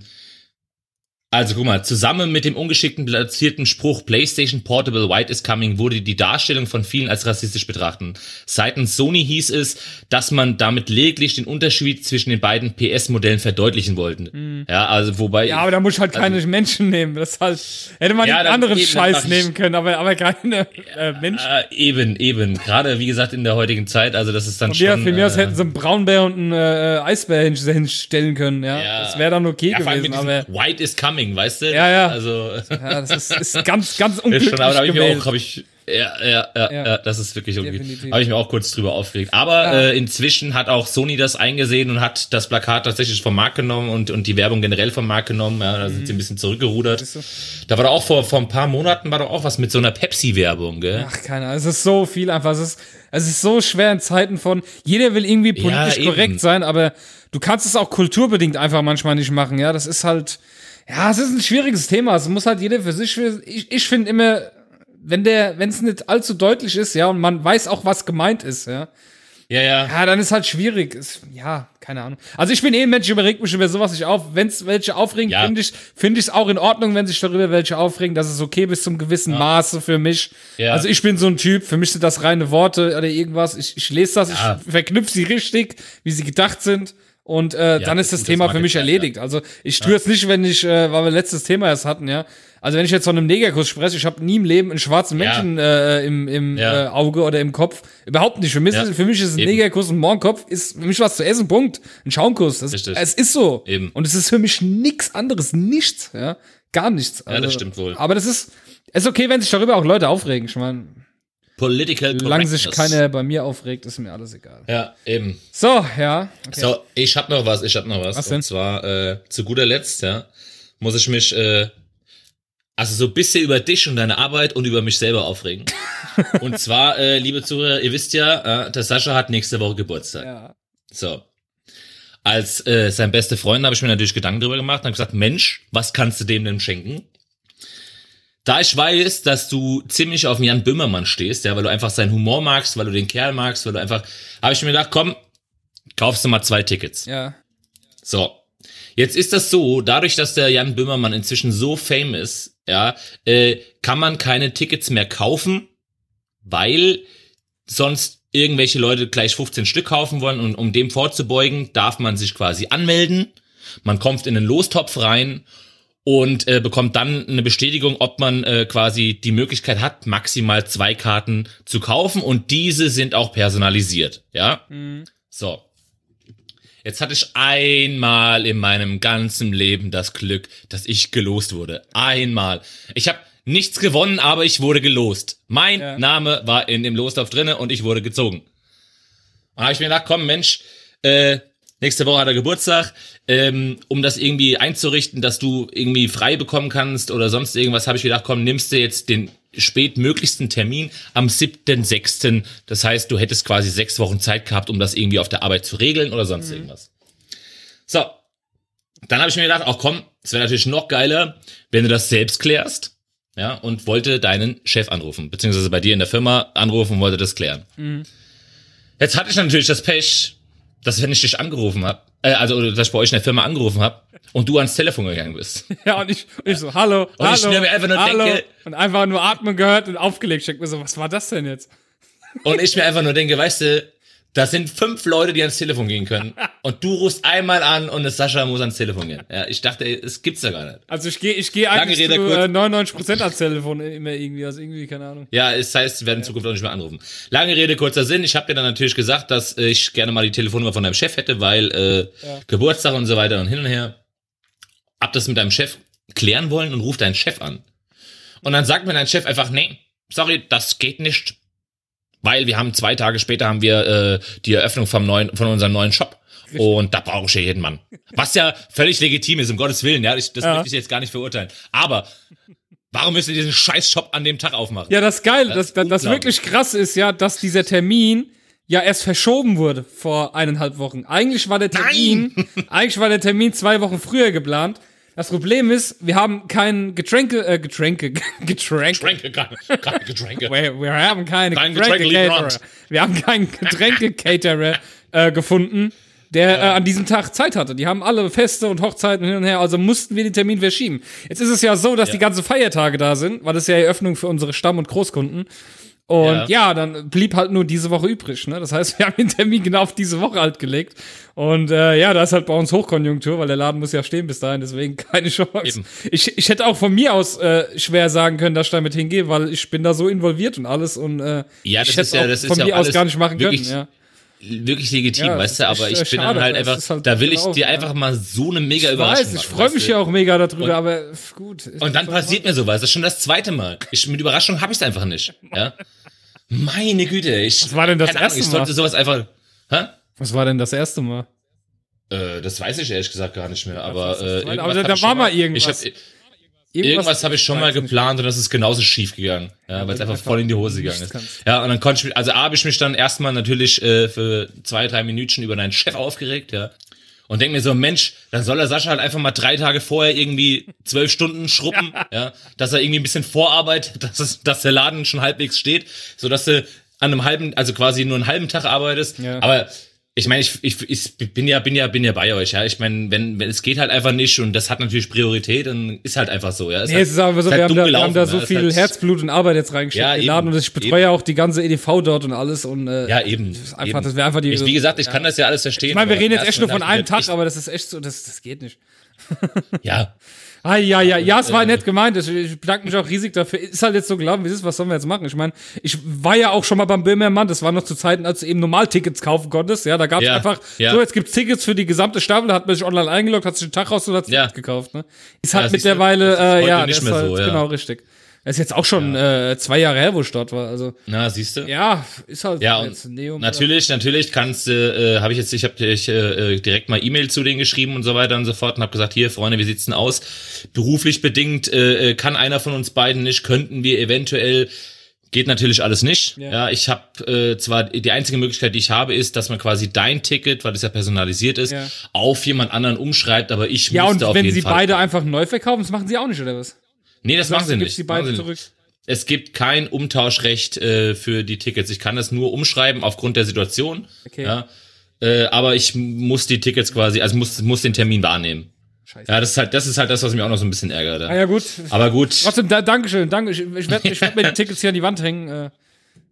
also guck mal, zusammen mit dem ungeschickten platzierten Spruch PlayStation Portable White is coming wurde die Darstellung von vielen als rassistisch betrachten. Seitens Sony hieß es, dass man damit lediglich den Unterschied zwischen den beiden PS-Modellen verdeutlichen wollten. Ja, also wobei Mhm. Ja, aber da muss ich halt keine Menschen nehmen. Das halt, hätte man Ja, einen anderen eben, Scheiß nehmen können, aber, aber keine äh, Menschen. äh, eben, eben, gerade wie gesagt in der heutigen Zeit, also das ist dann Von schon von mir aus äh, hätten sie einen Braunbär und einen äh, Eisbär hin- hinstellen können, ja. Ja. Das wäre dann okay ja, gewesen, aber White is coming, weißt du? Ja, ja. Also ja, das ist, ist ganz, ganz unglücklich schon, aber da habe ich mir auch, habe ich, ja, ja, ja, Ja. ja, das ist wirklich irgendwie, habe ich mir auch kurz drüber aufgeregt. Aber Ja. äh, inzwischen hat auch Sony das eingesehen und hat das Plakat tatsächlich vom Markt genommen und, und die Werbung generell vom Markt genommen. Ja, da sind sie ein bisschen zurückgerudert. Da war doch auch vor, vor ein paar Monaten war doch auch was mit so einer Pepsi-Werbung, gell? Ach, keine Ahnung. Es ist so viel einfach. Es ist, es ist so schwer in Zeiten von, jeder will irgendwie politisch eben. korrekt sein, aber du kannst es auch kulturbedingt einfach manchmal nicht machen, ja. Das ist halt, ja, es ist ein schwieriges Thema. Es muss halt jeder für sich, für, ich, ich finde immer, wenn der, wenn es nicht allzu deutlich ist, ja, und man weiß auch, was gemeint ist, ja, Ja, ja. ja, dann ist halt schwierig. Ist, ja, keine Ahnung. Also ich bin eh ein Mensch, ich überreg mich über sowas nicht auf. Wenn es welche aufregen, Ja. finde ich finde ich es auch in Ordnung, wenn sich darüber welche aufregen. Das ist okay bis zum gewissen Maße für mich. Ja. Also ich bin so ein Typ, für mich sind das reine Worte oder irgendwas. Ich, ich lese das, Ja. ich verknüpfe sie richtig, wie sie gedacht sind. Und äh, dann ist das Thema für mich erledigt. Also ich tue jetzt nicht, wenn ich, äh, weil wir letztes Thema erst hatten, ja. Also wenn ich jetzt von einem Negerkuss spreche, ich habe nie im Leben einen schwarzen Ja. Menschen äh, im, im Ja. äh, Auge oder im Kopf. Überhaupt nicht. Für mich, Ja. ist, für mich ist ein Eben. Negerkuss ein Mohrenkopf, ist für mich was zu essen, Punkt. Ein Schaumkuss. Das, Richtig. Es ist so. Eben. Und es ist für mich nichts anderes. Nichts, ja. Gar nichts. Also, das stimmt wohl. Aber das ist, ist okay, wenn sich darüber auch Leute aufregen. Ich meine, Political solange sich keiner bei mir aufregt, ist mir alles egal. Ja, eben. So, ja. Okay. So, ich hab noch was, ich hab noch was. Was denn? Und zwar, äh, zu guter Letzt, ja, muss ich mich, äh, also so ein bisschen über dich und deine Arbeit und über mich selber aufregen. und zwar, äh, liebe Zuhörer, ihr wisst ja, äh, der Sascha hat nächste Woche Geburtstag. Ja. So. als äh, sein beste Freund habe ich mir natürlich Gedanken darüber gemacht und habe gesagt, Mensch, was kannst du dem denn schenken? Da ich weiß, dass du ziemlich auf Jan Böhmermann stehst, ja, weil du einfach seinen Humor magst, weil du den Kerl magst, weil du einfach, habe ich mir gedacht, komm, kaufst du mal zwei Tickets. Ja. So. Jetzt ist das so, dadurch, dass der Jan Böhmermann inzwischen so fame ist, ja, äh, kann man keine Tickets mehr kaufen, weil sonst irgendwelche Leute gleich 15 Stück kaufen wollen und um dem vorzubeugen, darf man sich quasi anmelden. Man kommt in den Lostopf rein und äh, bekommt dann eine Bestätigung, ob man äh, quasi die Möglichkeit hat, maximal zwei Karten zu kaufen und diese sind auch personalisiert, ja? Mhm. So. Jetzt hatte ich einmal in meinem ganzen Leben das Glück, dass ich gelost wurde. Einmal. Ich habe nichts gewonnen, aber ich wurde gelost. Mein Ja. Name war in dem Lostopf drinne und ich wurde gezogen. Und habe ich mir gedacht, komm Mensch, äh, nächste Woche hat er Geburtstag, ähm, um das irgendwie einzurichten, dass du irgendwie frei bekommen kannst oder sonst irgendwas, habe ich gedacht, komm, nimmst du jetzt den spätmöglichsten Termin am 7.6. Das heißt, du hättest quasi sechs Wochen Zeit gehabt, um das irgendwie auf der Arbeit zu regeln oder sonst irgendwas. So. Dann habe ich mir gedacht, auch komm, es wäre natürlich noch geiler, wenn du das selbst klärst. Ja, und wollte deinen Chef anrufen, beziehungsweise bei dir in der Firma anrufen und wollte das klären. Jetzt hatte ich natürlich das Pech, dass wenn ich dich angerufen habe, äh, also dass ich bei euch in der Firma angerufen habe und du ans Telefon gegangen bist. Ja, und ich, und ich so, hallo, Und hallo, ich mir einfach nur hallo. denke- und einfach nur atmen gehört und aufgelegt. Ich denk mir so, was war das denn jetzt? Und ich mir einfach nur denke, weißt du, das sind fünf Leute, die ans Telefon gehen können. Und du rufst einmal an und es Sascha muss ans Telefon gehen. Ja, ich dachte, es gibt's ja gar nicht. Also ich gehe ich geh eigentlich Rede, zu äh, 99% ans Telefon immer irgendwie, also irgendwie, keine Ahnung. Ja, es heißt, wir werden in Zukunft auch nicht mehr anrufen. Lange Rede, kurzer Sinn. Ich habe dir dann natürlich gesagt, dass ich gerne mal die Telefonnummer von deinem Chef hätte, weil äh, Ja. Geburtstag und so weiter und hin und her. Hab das mit deinem Chef klären wollen und ruf deinen Chef an. Und dann sagt mir dein Chef einfach, nee, sorry, das geht nicht. Weil wir haben zwei Tage später haben wir äh, die Eröffnung vom neuen, von unserem neuen Shop. Und da brauche ich ja jeden Mann. Was ja völlig legitim ist, um Gottes Willen, ja. Ich, das Ja. möchte ich jetzt gar nicht verurteilen. Aber warum müsst ihr diesen scheiß Shop an dem Tag aufmachen? Ja, das Geile, das, Das das, wirklich krass ist ja, dass dieser Termin ja erst verschoben wurde vor eineinhalb Wochen. Eigentlich war der Termin, eigentlich war der Termin zwei Wochen früher geplant. Das Problem ist, wir haben kein Getränke, äh, Getränke, Getränke. Getränke, keine, keine Getränke. Wir, wir haben keine Kein Getränke-Caterer. Getränkelieferant. Wir haben keinen Getränke-Caterer äh, gefunden, der äh, an diesem Tag Zeit hatte. Die haben alle Feste und Hochzeiten hin und her, also mussten wir den Termin verschieben. Jetzt ist es ja so, dass die ganzen Feiertage da sind, weil das ist ja Eröffnung für unsere Stamm- und Großkunden. Und ja. Ja. dann blieb halt nur diese Woche übrig. Ne? Das heißt, wir haben den Termin genau auf diese Woche halt gelegt. Und äh, ja, da ist halt bei uns Hochkonjunktur, weil der Laden muss ja stehen bis dahin, deswegen keine Chance. Eben. Ich, ich hätte auch von mir aus äh, schwer sagen können, dass ich damit hingehe, weil ich bin da so involviert und alles und äh, Ja, das ich hätte ist ja- auch das ist von ja mir auch aus gar nicht machen können. wirklich- Ja. Wirklich legitim, Ja, weißt du, aber echt, ich bin äh, dann schade, halt einfach, halt da will ich genau, dir ja. einfach mal so eine mega Ich Überraschung weiß, ich machen, freue weißt mich ja auch mega darüber, Und- aber gut. Und dann passiert mir sowas, das ist schon das zweite Mal. Ich, mit Überraschung habe ich es einfach nicht. Ja? Meine Güte, ich. Was war denn das Ahnung, erste Ich sollte Mal? sowas einfach. Hä? Was war denn das erste Mal? Äh, das weiß ich ehrlich gesagt gar nicht mehr, aber. Äh, irgendwas Aber da- ich war mal irgendwas. Ich hab, irgendwas habe ich schon mal geplant und das ist genauso schief gegangen. Ja, weil es einfach voll in die Hose gegangen ist. kannst. Ja, und dann konnte ich mich, also A, habe ich mich dann erstmal natürlich äh, für zwei, drei Minütchen über deinen Chef aufgeregt, ja. Und denk mir so, Mensch, dann soll der Sascha halt einfach mal drei Tage vorher irgendwie zwölf Stunden schruppen, ja. dass er irgendwie ein bisschen vorarbeitet, dass, es, dass der Laden schon halbwegs steht, so dass du an einem halben, also quasi nur einen halben Tag arbeitest. Ja. Aber ich meine, ich, ich, ich bin ja, bin ja, bin ja bei euch, ja. Ich meine, wenn, wenn es geht halt einfach nicht und das hat natürlich Priorität, dann ist halt einfach so, ja. Nee, es ist aber so, halt wir haben, dumm da, wir haben da gelaufen, so ja. Viel halt- Herzblut und Arbeit jetzt reingesteckt Ja, in den eben. Laden und ich betreue ja auch die ganze EDV dort und alles und äh, Ja, eben. einfach, eben. das wäre einfach die- Ich, wie gesagt, ich kann das ja alles verstehen. ich meine, wir reden jetzt echt nur von dachte einem Tag, ich- aber das ist echt so, das, das geht nicht. Ja, Ah, ja, ja, ja, es war Äh. nett gemeint. Ich, bedanke mich auch riesig dafür. Ist halt jetzt so gelaufen, wie es ist. Was sollen wir jetzt machen? Ich meine, ich war ja auch schon mal beim Böhmermann. Das war noch zu Zeiten, als du eben Normaltickets kaufen konntest. Ja, da gab es Ja, einfach, ja. so, jetzt gibt's Tickets für die gesamte Staffel. Da hat man sich online eingeloggt, hat sich einen Tag raus und hat das Ja. Gekauft. Ne? Ist halt mittlerweile, äh, ja, nicht das mehr ist halt, so, ja. genau, richtig. Das ist jetzt auch schon äh, zwei Jahre her, wo ich dort war. Also, na, siehst du? ja, ist halt Ja, jetzt und Neum. natürlich, natürlich kannst du, äh, habe ich jetzt, ich habe dich äh, äh, direkt mal E-Mail zu denen geschrieben und so weiter und so fort und habe gesagt, hier Freunde, wie sieht's denn aus? Beruflich bedingt äh, äh, kann einer von uns beiden nicht, könnten wir eventuell Geht natürlich alles nicht. Ja. Ja, ich habe äh, zwar die einzige Möglichkeit, die ich habe, ist, dass man quasi dein Ticket, weil das ja personalisiert ist, Ja. auf jemand anderen umschreibt, aber ich Ja, und müsste auf wenn jeden sie Fall. beide einfach neu verkaufen, das machen sie auch nicht, oder was? Nee, das machen sie nicht. die beiden zurück. Es gibt kein Umtauschrecht äh, für die Tickets. Ich kann das nur umschreiben aufgrund der Situation. Okay. Ja. Äh, aber ich muss die Tickets quasi, also muss, muss den Termin wahrnehmen. Scheiße. Ja, das ist halt, das ist halt das, was mich auch noch so ein bisschen ärgert. Ah Ja. ja, gut. Aber gut. Trotzdem, da, Dankeschön, danke. Ich, ich werde ich werd mir die Tickets hier an die Wand hängen. Äh,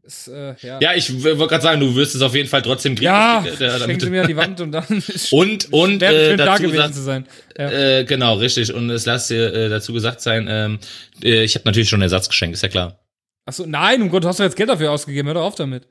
ist, äh, ja. Ja, ich wollte gerade sagen, du wirst es auf jeden Fall trotzdem kriegen. Ja, damit hänge sie du- mir an die Wand und dann ist Und, und äh, da dazu gewesen gesagt, zu sein. Ja. äh, genau, richtig. Und es lass dir äh, dazu gesagt sein, ähm, äh, ich habe natürlich schon Ersatz geschenkt, ist ja klar. Achso, nein, um Gott, du hast doch jetzt Geld dafür ausgegeben, hör doch auf damit.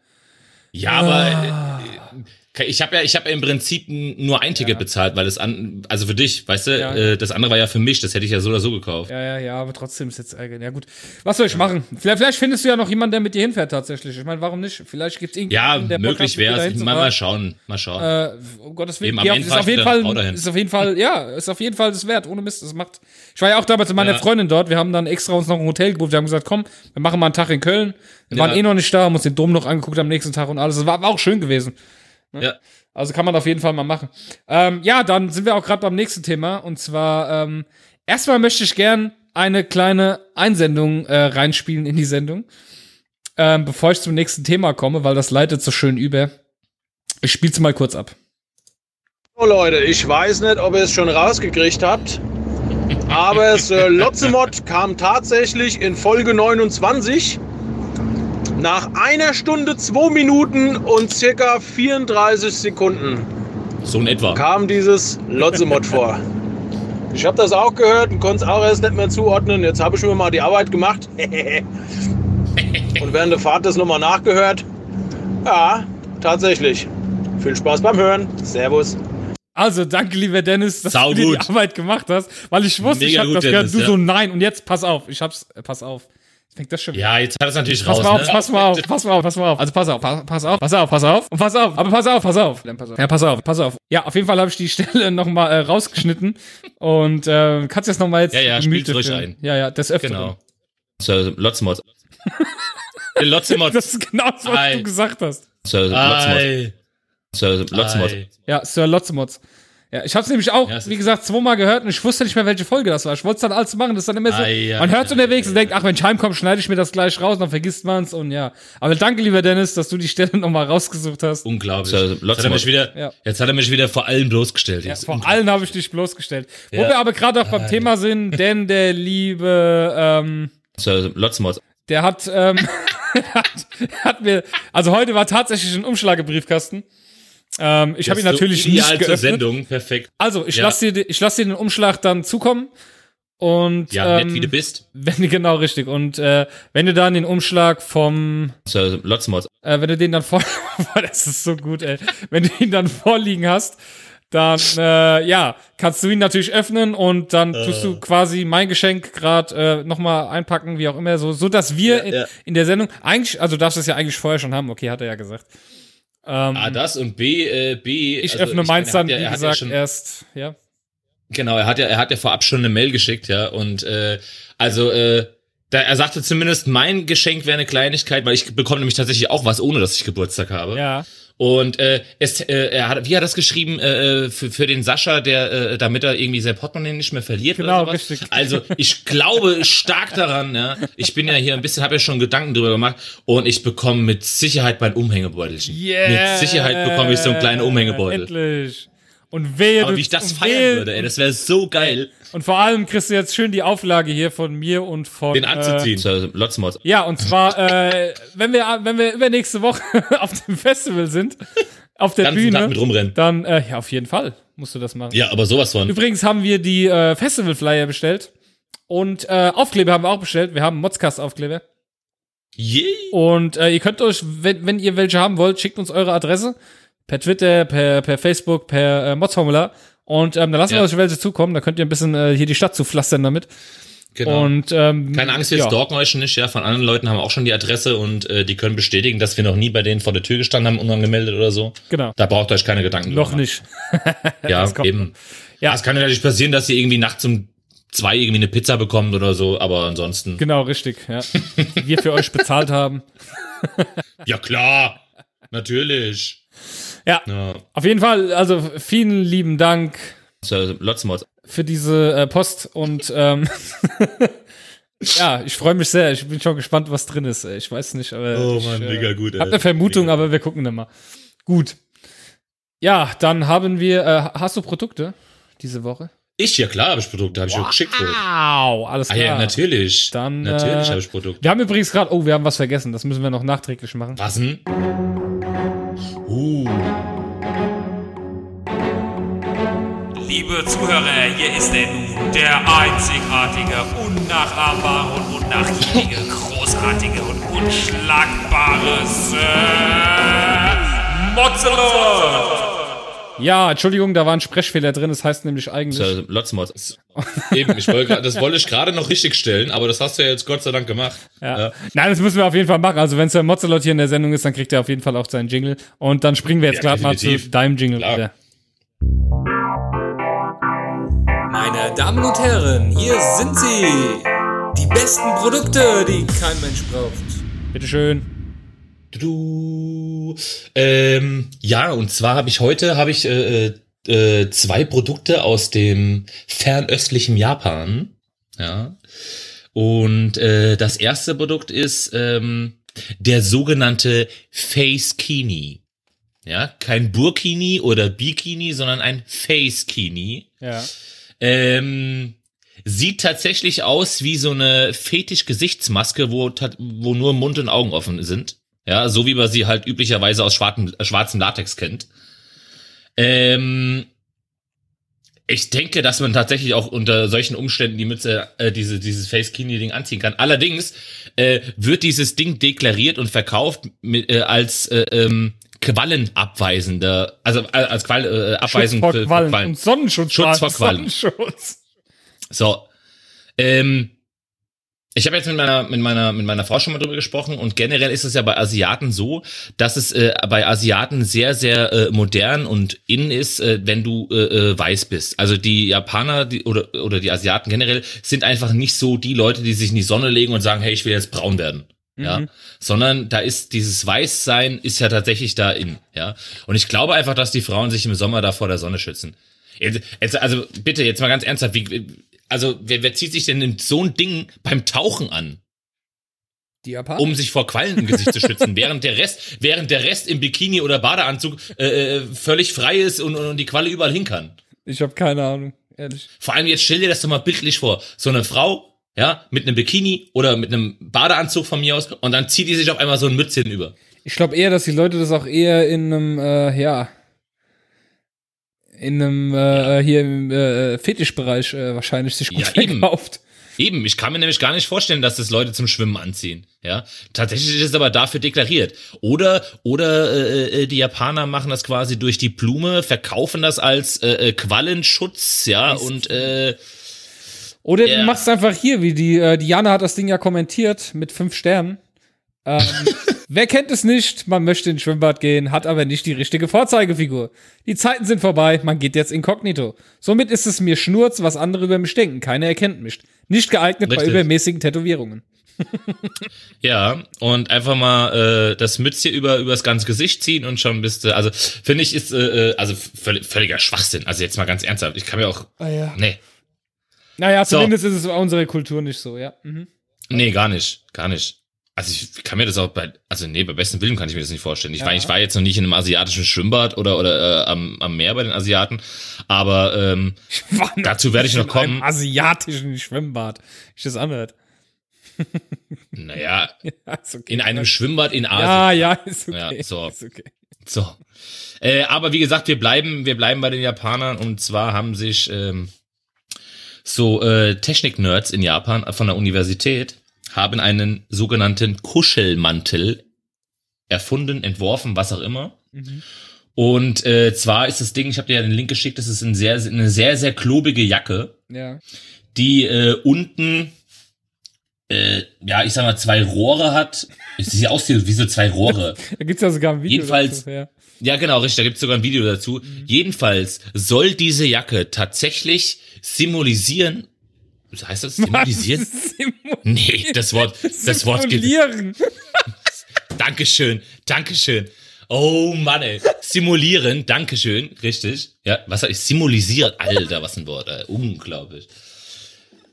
Ja, Ah. aber äh, ich habe ja, ich habe ja im Prinzip nur ein Ticket bezahlt, weil das an, also für dich, weißt du, Ja. äh, das andere war ja für mich, das hätte ich ja so oder so gekauft. Ja, ja, ja, aber trotzdem ist jetzt ärgerlich. Ja, gut. Was soll ich machen? Vielleicht, vielleicht findest du ja noch jemanden, der mit dir hinfährt tatsächlich. Ich meine, warum nicht? Vielleicht gibt's Ja, irgendjemanden, der hat, möglich wäre es. Mal, mal schauen, mal schauen. Äh, um Gottes Willen. Eben, Ende ist auf jeden Fall, ist auf jeden Fall, ja, ist auf jeden Fall das wert. Ohne Mist, das macht. Ich war ja auch damals mit meiner Ja. Freundin dort. Wir haben dann extra uns noch ein Hotel gebucht. Wir haben gesagt, komm, wir machen mal einen Tag in Köln. Wir Ja. waren eh noch nicht da, haben uns den Dom noch angeguckt am nächsten Tag und alles. Das war, war auch schön gewesen. Ja. Also kann man auf jeden Fall mal machen. Ähm, ja, dann sind wir auch gerade beim nächsten Thema. Und zwar, ähm, erstmal möchte ich gern eine kleine Einsendung äh, reinspielen in die Sendung. Ähm, bevor ich zum nächsten Thema komme, weil das leitet so schön über. Ich spiel's mal kurz ab. So Leute, ich weiß nicht, ob ihr es schon rausgekriegt habt, aber Sir Lotzemott kam tatsächlich in Folge 29 nach einer Stunde, zwei Minuten und circa 34 Sekunden So in etwa. kam dieses Lotzemott vor. Ich habe das auch gehört und konnte es auch erst nicht mehr zuordnen. Jetzt habe ich mir mal die Arbeit gemacht und während der Fahrt das nochmal nachgehört. Ja, tatsächlich. Viel Spaß beim Hören. Servus. Also, danke, lieber Dennis, dass Sau du dir gut. die Arbeit gemacht hast, weil ich wusste, ich Mega hab gut, das gehört. Dennis, Du ja. so, nein, und jetzt pass auf. Ich hab's, äh, pass auf. Fängt das schon. Ja, jetzt hat es natürlich Pass raus. mal auf, ne? pass mal auf, pass mal auf, pass mal auf. Also pass auf, pass, pass auf, pass auf, pass auf und pass auf. Aber pass auf, pass auf. Dann pass auf. Ja, pass auf, pass auf. Ja, auf jeden Fall habe ich die Stelle nochmal äh, rausgeschnitten und äh, kannst jetzt nochmal jetzt Ja, ja, Gemüte spiel's ruhig ein. Ja, ja, das öfter. Genau. Sir Lotzemott. Lotzemott. Das ist genau das, was Ei. du gesagt hast. Sir Lotzemott. Ei. Sir Lotzemott. Ei. Ja, Sir Lotzemotz. Ja, ich hab's nämlich auch, Ja, wie gesagt, zweimal gehört und ich wusste nicht mehr, welche Folge das war. Ich wollte es dann alles machen. Das ist dann immer so. Ei, ei, man hört ei, unterwegs und denkt, ach, wenn ich heimkomme, schneide ich mir das gleich raus, dann vergisst man's und ja. Aber danke, lieber Dennis, dass du die Stelle nochmal rausgesucht hast. Unglaublich. Also, jetzt, hat er mich wieder, Ja. jetzt hat er mich wieder vor allem bloßgestellt. Ja, vor allem habe ich dich bloßgestellt. Wo Ja. wir aber gerade auch beim Thema sind, denn der liebe, ähm, Sir Lotzemott. der hat, ähm, hat, hat mir, also heute war tatsächlich ein Umschlag im Briefkasten. Ähm, ich habe ihn natürlich ideal nicht zur geöffnet. Sendung, perfekt. Also, ich Ja. lasse dir, ich lass dir den Umschlag dann zukommen. Und Ja, ähm, nett wie du bist. wenn genau richtig. Und äh, wenn du dann den Umschlag vom, Sir Lotzemott. äh, wenn du den dann vor, das ist so gut, ey. Wenn du ihn dann vorliegen hast, dann äh, ja, kannst du ihn natürlich öffnen und dann tust Äh. du quasi mein Geschenk gerade äh, nochmal einpacken, wie auch immer, so, so dass wir Ja, in, ja. in der Sendung eigentlich, also darfst du es ja eigentlich vorher schon haben, okay, hat er ja gesagt. Ähm, A, das und B, äh, B. ich also öffne ich meins meine, dann, ja- wie ja gesagt, schon- erst, ja. Genau, er hat ja, er hat ja vorab schon eine Mail geschickt, ja. Und äh, also, äh, da, er sagte zumindest, mein Geschenk wäre eine Kleinigkeit, weil ich bekomme nämlich tatsächlich auch was, ohne dass ich Geburtstag habe. Ja. Und äh, es, äh, er hat, wie hat er das geschrieben äh, für, für den Sascha, der, äh, damit er irgendwie sein Portemonnaie nicht mehr verliert Genau, oder sowas? richtig. Also ich glaube stark daran, ja. Ich bin ja hier ein bisschen, habe ja schon Gedanken drüber gemacht und ich bekomme mit Sicherheit mein Umhängebeutelchen. Mit Sicherheit bekomme ich so einen kleinen Umhängebeutel. Endlich. Und wehe, Aber wie ich das feiern wehe- würde, ey, das wäre so geil, Und vor allem kriegst du jetzt schön die Auflage hier von mir und von. den anzuziehen. Äh, Lotzmod. ja, und zwar, äh, wenn wir, wenn wir übernächste Woche auf dem Festival sind, auf der Ganzen Tag mit Bühne, rumrennen. dann, äh, ja, auf jeden Fall musst du das machen. Ja, aber sowas von. Übrigens haben wir die äh, Festival-Flyer bestellt. Und äh, Aufkleber haben wir auch bestellt. Wir haben Modscast-Aufkleber. Yay. Und äh, ihr könnt euch, wenn, wenn ihr welche haben wollt, schickt uns eure Adresse. Per Twitter, per, per Facebook, per äh, Modsformular. Und ähm, dann lassen Ja. wir euch welche zukommen. Da könnt ihr ein bisschen äh, hier die Stadt zupflastern damit. Genau. Und ähm, Keine Angst, wir ja. stalken euch nicht, ja. Von anderen Leuten haben wir auch schon die Adresse und äh, die können bestätigen, dass wir noch nie bei denen vor der Tür gestanden haben, unangemeldet oder so. Genau. Da braucht ihr euch keine Gedanken Noch machen. nicht. Ja, Das eben. Ja. Es kann natürlich passieren, dass ihr irgendwie nachts um zwei irgendwie eine Pizza bekommt oder so, aber ansonsten. Genau, richtig, ja. Wir für euch bezahlt haben. Ja, klar. Natürlich. Ja, Ja. auf jeden Fall, also vielen lieben Dank So, Lotzmods. für diese äh, Post und ähm, ja, ich freue mich sehr. Ich bin schon gespannt, was drin ist. ey. Ich weiß nicht, aber Oh ich, Mann, äh, mega gut, ey. Hab eine Vermutung, Mega. aber wir gucken dann mal. Gut. Ja, dann haben wir. Äh, hast du Produkte diese Woche? Ich, ja klar, habe ich Produkte, habe ich auch geschickt. Wow, alles Ah klar. ja, natürlich. Dann, natürlich äh, habe ich Produkte. Wir haben übrigens gerade. Oh, wir haben was vergessen. Das müssen wir noch nachträglich machen. Was denn? Uh. Liebe Zuhörer, hier ist er nun, der einzigartige, unnachahmbare und unnachgiebige, großartige und unschlagbare Sir Mozzelot! Ja, Entschuldigung, da war ein Sprechfehler drin. Das heißt nämlich eigentlich. So, Lotzmods. Eben, ich wollte, das wollte ich gerade noch richtig stellen, aber das hast du ja jetzt Gott sei Dank gemacht. Ja. Nein, das müssen wir auf jeden Fall machen. Also, wenn Sir Mozzelot hier in der Sendung ist, dann kriegt er auf jeden Fall auch seinen Jingle. Und dann springen wir jetzt Ja, gerade mal zu deinem Jingle Klar. wieder. Meine Damen und Herren, hier sind sie. Die besten Produkte, die kein Mensch braucht. Bitteschön. Du. Ähm, ja, und zwar habe ich heute habe ich äh, äh, zwei Produkte aus dem fernöstlichen Japan. Ja. Und äh, das erste Produkt ist ähm, der sogenannte Face Kini. Ja, kein Burkini oder Bikini, sondern ein Face Kini. Ja. Ähm, sieht tatsächlich aus wie so eine Fetisch-Gesichtsmaske, wo, wo nur Mund und Augen offen sind. Ja, so wie man sie halt üblicherweise aus schwarzem, äh, schwarzem Latex kennt. Ähm, ich denke, dass man tatsächlich auch unter solchen Umständen die Mütze, äh, diese, dieses Face-Kini-Ding anziehen kann. Allerdings äh, wird dieses Ding deklariert und verkauft mit, äh, als äh, ähm, Quallenabweisender, also äh, als Qual, äh, Schutz abweisend vor für- für Quallen Quallen. und Sonnenschutz. Schutz vor Quallen. Sonnenschutz. So. Ähm, ich habe jetzt mit meiner, mit, meiner, mit meiner Frau schon mal drüber gesprochen und generell ist es ja bei Asiaten so, dass es äh, bei Asiaten sehr, sehr äh, modern und in ist, äh, wenn du äh, äh, weiß bist. Also die Japaner die, oder, oder die Asiaten generell sind einfach nicht so die Leute, die sich in die Sonne legen und sagen, hey, ich will jetzt braun werden. Ja, sondern da ist dieses Weißsein ist ja tatsächlich da in, ja. Und ich glaube einfach, dass die Frauen sich im Sommer da vor der Sonne schützen. Jetzt, jetzt, also bitte, jetzt mal ganz ernsthaft, wie, also wer, wer zieht sich denn so ein Ding beim Tauchen an, Die Japaner? um sich vor Quallen im Gesicht zu schützen, während der Rest, während der Rest im Bikini oder Badeanzug äh, äh, völlig frei ist und, und die Qualle überall hin kann. Ich habe keine Ahnung, ehrlich. Vor allem jetzt stell dir das doch mal bildlich vor. So eine Frau, ja, mit einem Bikini oder mit einem Badeanzug von mir aus und dann zieht die sich auf einmal so ein Mützchen über. Ich glaube eher, dass die Leute das auch eher in einem, äh, ja, in einem, äh, hier im äh, Fetischbereich äh, wahrscheinlich sich gut Ja, eben. verkauft. Eben, ich kann mir nämlich gar nicht vorstellen, dass das Leute zum Schwimmen anziehen. Ja, tatsächlich ist es aber dafür deklariert. Oder oder äh, äh, die Japaner machen das quasi durch die Blume, verkaufen das als äh, äh, Quallenschutz, ja und äh, Oder Ja. du machst einfach hier, wie die, äh, Diana hat das Ding ja kommentiert mit fünf Sternen. Ähm, wer kennt es nicht? Man möchte ins Schwimmbad gehen, hat aber nicht die richtige Vorzeigefigur. Die Zeiten sind vorbei, man geht jetzt inkognito. Somit ist es mir Schnurz, was andere über mich denken. Keiner erkennt mich. Nicht geeignet bei Richtig. übermäßigen Tätowierungen. ja und einfach mal äh, das Mützchen über übers ganze Gesicht ziehen und schon bist du. Also finde ich ist äh, äh, also völlig, völliger Schwachsinn. Also jetzt mal ganz ernsthaft, ich kann mir auch Ah ja. nee Naja, So. zumindest ist es bei unserer Kultur nicht so, ja. Mhm. Nee, gar nicht, gar nicht. Also ich kann mir das auch bei, also nee, bei besten Willen kann ich mir das nicht vorstellen. Ich, Ja. war, ich war jetzt noch nicht in einem asiatischen Schwimmbad oder oder äh, am, am Meer bei den Asiaten, aber ähm, Dazu werde ich noch in einem kommen. asiatischen Schwimmbad. Ich das anhört. naja, Ja, okay. in einem Schwimmbad in Asien. Ja, ja, ist okay. Ja, so. Ist okay. So. Äh, aber wie gesagt, wir bleiben, wir bleiben bei den Japanern und zwar haben sich ähm, so äh, Technik-Nerds in Japan von der Universität haben einen sogenannten Kuschelmantel erfunden, entworfen, was auch immer. Und äh, zwar ist das Ding, ich habe dir ja den Link geschickt, das ist ein sehr, eine sehr, sehr klobige Jacke, Ja. die äh, unten, äh, ja, ich sag mal, zwei Rohre hat. Es sieht aus wie so zwei Rohre. Da gibt's ja sogar ein Video. Jedenfalls- dazu, ja. Ja, genau, richtig. Da gibt's sogar ein Video dazu. Jedenfalls soll diese Jacke tatsächlich symbolisieren, heißt das symbolisieren? Nee, das Wort, das Wort. Simulieren. Dankeschön, Dankeschön. Oh Mann, ey. Simulieren, Dankeschön, richtig. Ja, was soll ich? Simulisieren, Alter, was ein Wort, ey. Unglaublich.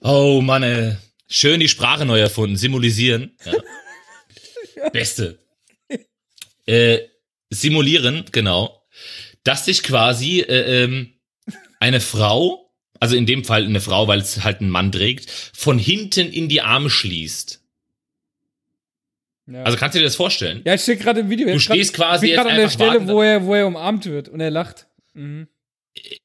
Oh Mann, ey. Schön die Sprache neu erfunden, simulisieren. Ja. Beste. Äh, simulieren, genau. Dass sich quasi äh, ähm, eine Frau, also in dem Fall eine Frau, weil es halt ein Mann trägt, von hinten in die Arme schließt. Ja. Also kannst du dir das vorstellen? ja, ich stehe gerade im Video. Du Jetzt grad- stehst quasi ich jetzt an der Stelle, warten. wo er, wo er umarmt wird und er lacht. Mhm.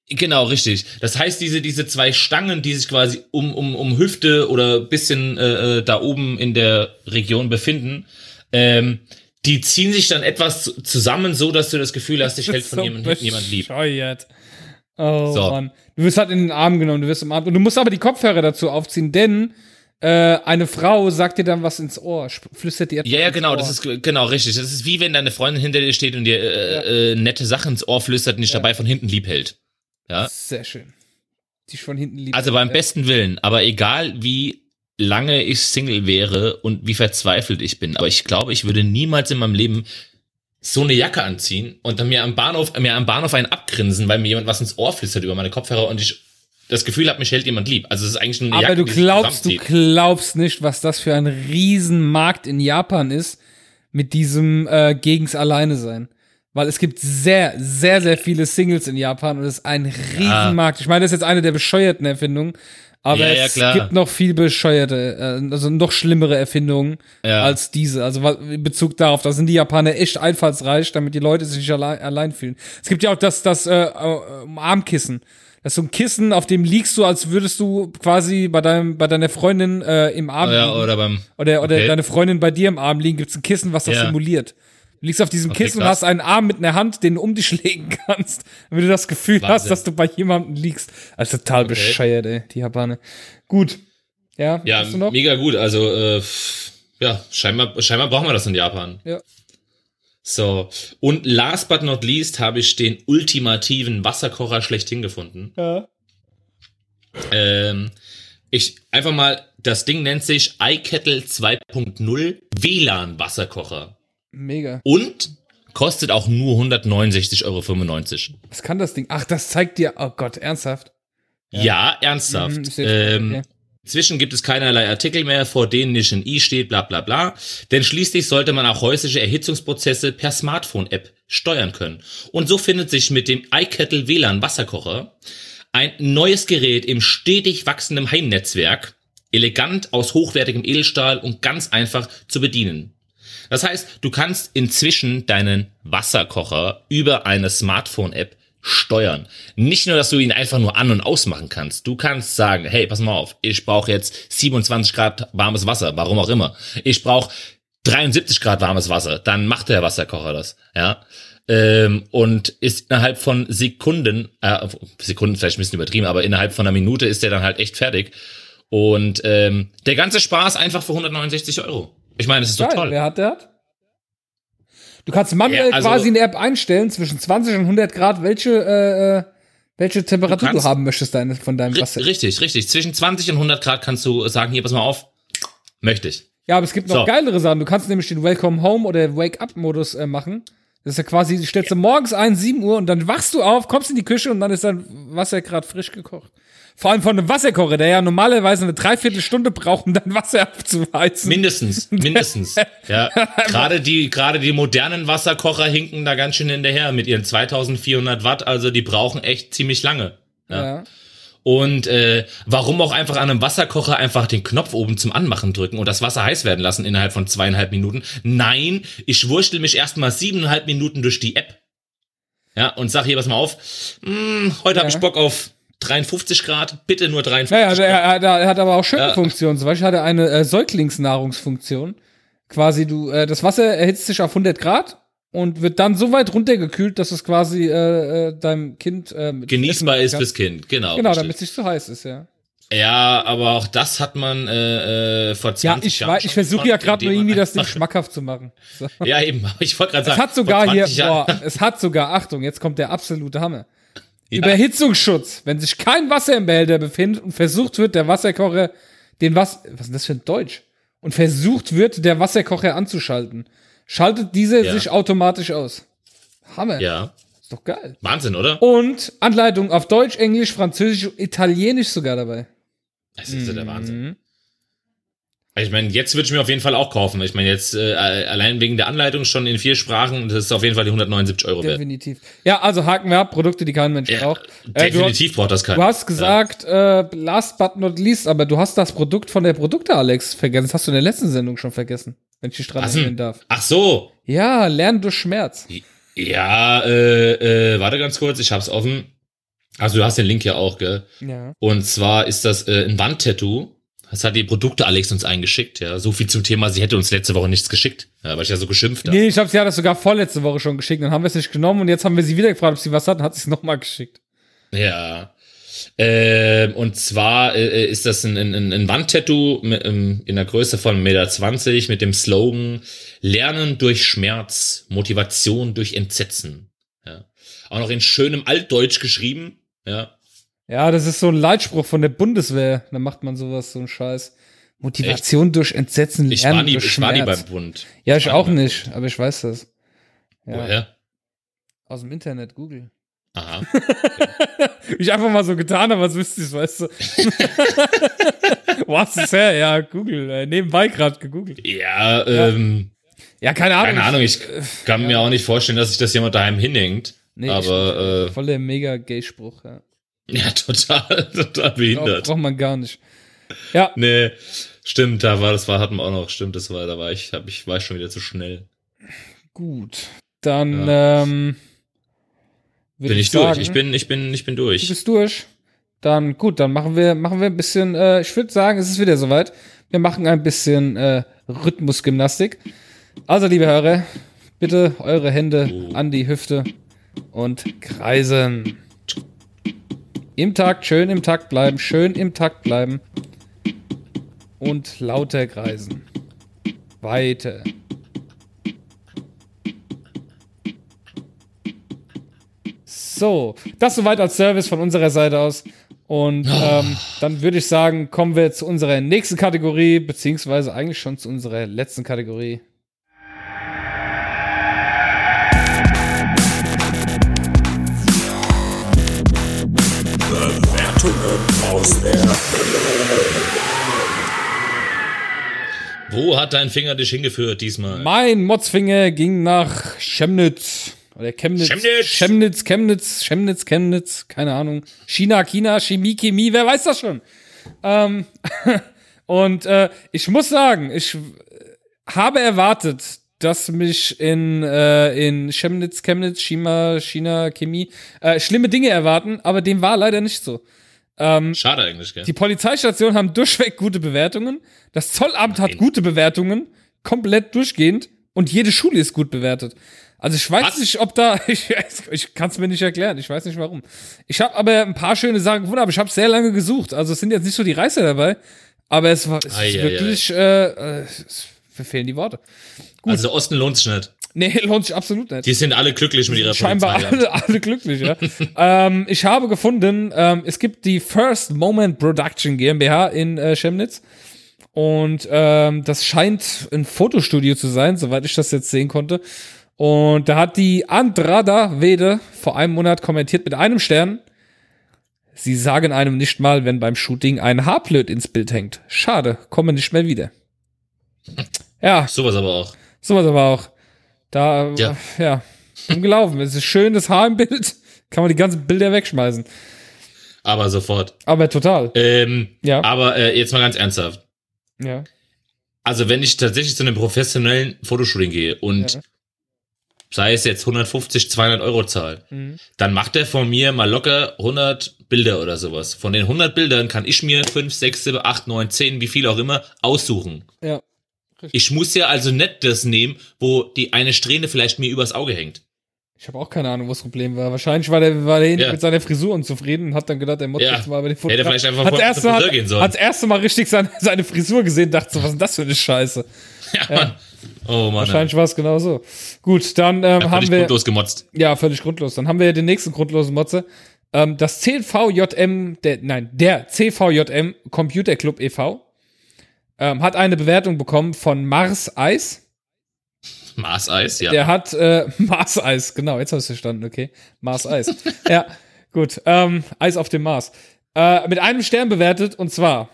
Genau, richtig. Das heißt, diese, diese zwei Stangen, die sich quasi um, um, um Hüfte oder bisschen äh, äh, da oben in der Region befinden, ähm, die ziehen sich dann etwas zu- zusammen, so dass du das Gefühl hast, dich hält von So jemand, jemand lieb. bescheuert. Oh So. Mann. Du wirst halt in den Arm genommen, du wirst umarmt. Und du musst aber die Kopfhörer dazu aufziehen, denn äh, eine Frau sagt dir dann was ins Ohr, flüstert dir etwas Ja, ja, genau, das ist ge- genau richtig. Das ist wie wenn deine Freundin hinter dir steht und dir äh, äh, nette Sachen ins Ohr flüstert und dich dabei von hinten lieb hält. Ja. Sehr schön. Die von hinten lieb. Also beim ja. besten Willen, aber egal wie lange ich Single wäre und wie verzweifelt ich bin, aber ich glaube, ich würde niemals in meinem Leben so eine Jacke anziehen und dann mir am Bahnhof, mir am Bahnhof einen abgrinsen, weil mir jemand was ins Ohr flüstert über meine Kopfhörer und ich das Gefühl habe, mich hält jemand lieb. Also es ist eigentlich nur eine Aber Jacke, du glaubst, du glaubst nicht, was das für ein Riesenmarkt in Japan ist mit diesem äh, gegens alleine sein. Weil es gibt sehr, sehr, sehr viele Singles in Japan und es ist ein Riesenmarkt. Ich meine, das ist jetzt eine der bescheuerten Erfindungen, aber Ja, ja, es klar. gibt noch viel bescheuerte, äh, also noch schlimmere Erfindungen Ja. als diese. Also in Bezug darauf, da sind die Japaner echt einfallsreich, damit die Leute sich nicht allein, allein fühlen. Es gibt ja auch das, das äh, äh, Armkissen. Das ist so ein Kissen, auf dem liegst du, als würdest du quasi bei deinem, bei deiner Freundin äh, im Arm ja, liegen. oder beim oder, oder okay. deine Freundin bei dir im Arm liegen, gibt's ein Kissen, was das Ja. simuliert. Du liegst auf diesem Okay, Kissen und hast einen Arm mit einer Hand, den du um dich legen kannst, damit du das Gefühl hast, Wahnsinn. dass du bei jemandem liegst. Also total bescheuert, ey, die Japaner. Gut. Ja, Ja, hast mega gut. Also äh, ja, scheinbar, scheinbar brauchen wir das in Japan. Ja. So, und last but not least habe ich den ultimativen Wasserkocher schlechthin gefunden. Ja. Ähm, ich einfach mal, das Ding nennt sich iKettle 2.0 WLAN Wasserkocher Mega. und kostet auch nur 169,95 Euro. Was kann das Ding? Ach, das zeigt dir, oh Gott, ernsthaft. Ja, ernsthaft. Mhm, ähm, okay. Inzwischen gibt es keinerlei Artikel mehr, vor denen nicht ein i steht, bla bla bla. Denn schließlich sollte man auch häusliche Erhitzungsprozesse per Smartphone-App steuern können. Und so findet sich mit dem iKettle WLAN Wasserkocher ein neues Gerät im stetig wachsenden Heimnetzwerk, elegant aus hochwertigem Edelstahl und ganz einfach zu bedienen. Das heißt, du kannst inzwischen deinen Wasserkocher über eine Smartphone-App steuern. Nicht nur, dass du ihn einfach nur an- und ausmachen kannst. Du kannst sagen, hey, pass mal auf, ich brauche jetzt 27 Grad warmes Wasser, warum auch immer. Ich brauche 73 Grad warmes Wasser, dann macht der Wasserkocher das, ja. Ähm, und ist innerhalb von Sekunden, äh, Sekunden vielleicht ein bisschen übertrieben, aber innerhalb von einer Minute ist der dann halt echt fertig. Und ähm, der ganze Spaß einfach für 169 Euro. Ich meine, das ist doch toll. wer hat der hat? Du kannst manuell Ja, also- quasi in der App einstellen, zwischen 20 und 100 Grad, welche, äh, äh, welche Temperatur Du du, kannst- haben möchtest deine, von deinem Wasser. Richtig, richtig. Zwischen 20 und 100 Grad kannst du sagen, hier, pass mal auf, möchte ich. Ja, aber es gibt noch So. geilere Sachen. Du kannst nämlich den Welcome Home oder Wake Up Modus äh, machen. Das ist ja quasi, du stellst du morgens ein, 7 Uhr und dann wachst du auf, kommst in die Küche und dann ist dein Wasser gerade frisch gekocht. Vor allem von einem Wasserkocher, der ja normalerweise eine Dreiviertelstunde braucht, um dein Wasser abzuheizen. Mindestens, mindestens. ja, gerade die, gerade die modernen Wasserkocher hinken da ganz schön hinterher mit ihren 2400 Watt, also die brauchen echt ziemlich lange. Ja. ja. Und äh, warum auch einfach an einem Wasserkocher einfach den Knopf oben zum Anmachen drücken und das Wasser heiß werden lassen innerhalb von zweieinhalb Minuten? Nein, ich wurschtel mich erstmal siebeneinhalb Minuten durch die App. Ja, und sag hier, pass mal auf, hm, heute hab Ja. ich Bock auf 53 Grad, bitte nur 53 Naja, Grad. er, er, hat aber auch schöne Ja. Funktionen. Zum Beispiel hat er eine äh, Säuglingsnahrungsfunktion. Quasi, du, äh, das Wasser erhitzt sich auf 100 Grad und wird dann so weit runtergekühlt, dass es quasi äh, äh, deinem Kind äh, Genießbar ist fürs Kind, genau. Genau, damit es nicht zu heiß ist, ja. Ja, aber auch das hat man äh, äh, vor 20 Ja, ich, Jahren ich versuche ja gerade nur irgendwie das Ding schmackhaft zu machen. So. Ja, eben, ich wollte gerade Es sagen. hat sogar hier, 20 Jahren- boah, es hat sogar, Achtung, jetzt kommt der absolute Hammer. Ja. Überhitzungsschutz. Wenn sich kein Wasser im Behälter befindet und versucht wird, der Wasserkocher den was was ist das für ein Deutsch? Und versucht wird, der Wasserkocher anzuschalten, schaltet dieser Ja. sich automatisch aus. Hammer. Ja. Ist doch geil. Wahnsinn, oder? Und Anleitung auf Deutsch, Englisch, Französisch, Italienisch sogar dabei. Das ist ja der Wahnsinn. Mhm. Ich meine, jetzt würde ich mir auf jeden Fall auch kaufen. Ich meine, jetzt äh, allein wegen der Anleitung schon in vier Sprachen, das ist auf jeden Fall die 179 Euro wert. Definitiv. Ja, also haken wir ab, Produkte, die kein Mensch Ja, braucht. Äh, definitiv braucht das keiner. du hast gesagt, äh, last but not least, aber du hast das Produkt von der Produkte, Alex, vergessen. Das hast du in der letzten Sendung schon vergessen, wenn ich Was denn? erinnern darf. Ach so. Ja, Lernen durch Schmerz. Ja, äh, äh, warte ganz kurz, ich hab's offen. Also du hast den Link ja auch, gell? Ja. Und zwar ist das äh, ein Wandtattoo. Das hat die Produkte Alex uns eingeschickt, ja. So viel zum Thema, sie hätte uns letzte Woche nichts geschickt, ja, weil ich ja so geschimpft habe. Nee, ich habe sie ja das sogar vorletzte Woche schon geschickt, dann haben wir es nicht genommen und jetzt haben wir sie wieder gefragt, ob sie was hat und hat sie es nochmal geschickt. Ja. Ähm, und zwar äh, ist das ein, ein, ein Wandtattoo mit, ähm, in der Größe von 1,20 Meter mit dem Slogan Lernen durch Schmerz, Motivation durch Entsetzen. Ja. Auch noch in schönem Altdeutsch geschrieben. Ja. Ja, das ist so ein Leitspruch von der Bundeswehr. Da macht man sowas, so ein Scheiß. Motivation durch Entsetzen, Ich war nie, durch ich war nie beim Bund. ja, ich war auch nicht, aber ich weiß das. Ja, Woher? aus dem Internet, Google. Aha. Ich einfach mal so getan habe, als wüsste ich weißt du. Wo hast du es her? Ja, Google. Äh, nebenbei gerade gegoogelt. Ja, ähm, Ja, keine Ahnung. keine Ahnung, ich kann mir auch nicht vorstellen, dass sich das jemand daheim hinhängt. Nee, aber Voll der mega Gay-Spruch, ja. Ja, total, total behindert. braucht man gar nicht. Ja, Nee, stimmt, da war das war hatten wir auch noch, stimmt, das war da war ich, hab ich war ich schon wieder zu schnell. gut. Dann ähm, würd Bin ich durch. sagen, Ich bin ich bin ich bin Du durch. bist durch. Dann gut, dann machen wir, machen wir ein bisschen, äh, ich würde sagen, es ist wieder soweit. Wir machen ein bisschen äh, Rhythmusgymnastik. Also, liebe Hörer, bitte eure Hände Oh. an die Hüfte und kreisen. Im Takt, schön im Takt bleiben, schön im Takt bleiben. Und lauter kreisen. Weiter. So, das soweit als Service von unserer Seite aus. Und ähm, dann würde ich sagen, kommen wir zu unserer nächsten Kategorie, beziehungsweise eigentlich schon zu unserer letzten Kategorie. Wo hat dein Finger dich hingeführt diesmal? Mein Motzfinger ging nach Chemnitz. Oder Chemnitz. Chemnitz. Chemnitz, Chemnitz, Chemnitz, Chemnitz, keine Ahnung. China, China, Chemie, Chemie, wer weiß das schon? Ähm, und äh, ich muss sagen, ich äh, habe erwartet, dass mich in, äh, in Chemnitz, Chemnitz, China, China, Chemie äh, schlimme Dinge erwarten, aber dem war leider nicht so. Schade eigentlich, gell? Die Polizeistationen haben durchweg gute Bewertungen. Das Zollamt hat gute Bewertungen, komplett durchgehend. Und jede Schule ist gut bewertet. Also ich weiß Was? nicht, ob da, ich, ich kann es mir nicht erklären, ich weiß nicht warum. Ich habe aber ein paar schöne Sachen gefunden, aber ich habe sehr lange gesucht. Also es sind jetzt nicht so die Reißer dabei, aber es war es ist ei, wirklich, äh, äh, es mir fehlen die Worte. Also Osten lohnt sich nicht. Nee, lohnt sich absolut nicht. Die sind alle glücklich mit ihrer Scheinbar alle, alle glücklich, ja. ähm, ich habe gefunden, ähm, es gibt die First Moment Production GmbH in äh, Chemnitz. Und ähm, das scheint ein Fotostudio zu sein, soweit ich das jetzt sehen konnte. Und da hat die Andrada Wede vor einem Monat kommentiert mit einem Stern. Sie sagen einem nicht mal, wenn beim Shooting ein Haarblöd ins Bild hängt. Schade, komme nicht mehr wieder. Ja, Sowas aber auch. Sowas aber auch. Da, Ja. ja, umgelaufen. Es ist schön, das Haar im Bild. Kann man die ganzen Bilder wegschmeißen. Aber sofort. Aber total. Ähm, Ja. Aber äh, jetzt mal ganz ernsthaft. Ja. Also wenn ich tatsächlich zu einem professionellen Fotoshooting gehe und Ja. sei es jetzt 150, 200 Euro zahl, Mhm. dann macht er von mir mal locker 100 Bilder oder sowas. Von den 100 Bildern kann ich mir 5, 6, 7, 8, 9, 10, wie viel auch immer, aussuchen. Ja. Ich muss ja also nicht das nehmen, wo die eine Strähne vielleicht mir übers Auge hängt. Ich habe auch keine Ahnung, was das Problem war. Wahrscheinlich war der, war der Ja. mit seiner Frisur unzufrieden und hat dann gedacht, er muss Ja. jetzt mal bei den Hätte er vielleicht einfach hat erste Friseur gehen sollen. hat das erste Mal richtig seine, seine Frisur gesehen, dachte so, was ist denn das für eine Scheiße? Ja, Mann. Oh Mann. Wahrscheinlich war es genau so. Gut, dann ähm, ja, haben völlig wir. grundlos gemotzt. Ja, völlig grundlos. Dann haben wir ja den nächsten grundlosen Motze. Ähm, das CVJM, der, nein, der CVJM Computer Club e.V. Ähm, hat eine Bewertung bekommen von Mars Eis. Mars-Eis, ja. Der hat äh, Mars Eis, genau, jetzt hast du verstanden, okay. Mars Eis. ja, gut. Ähm, Eis auf dem Mars. Äh, mit einem Stern bewertet und zwar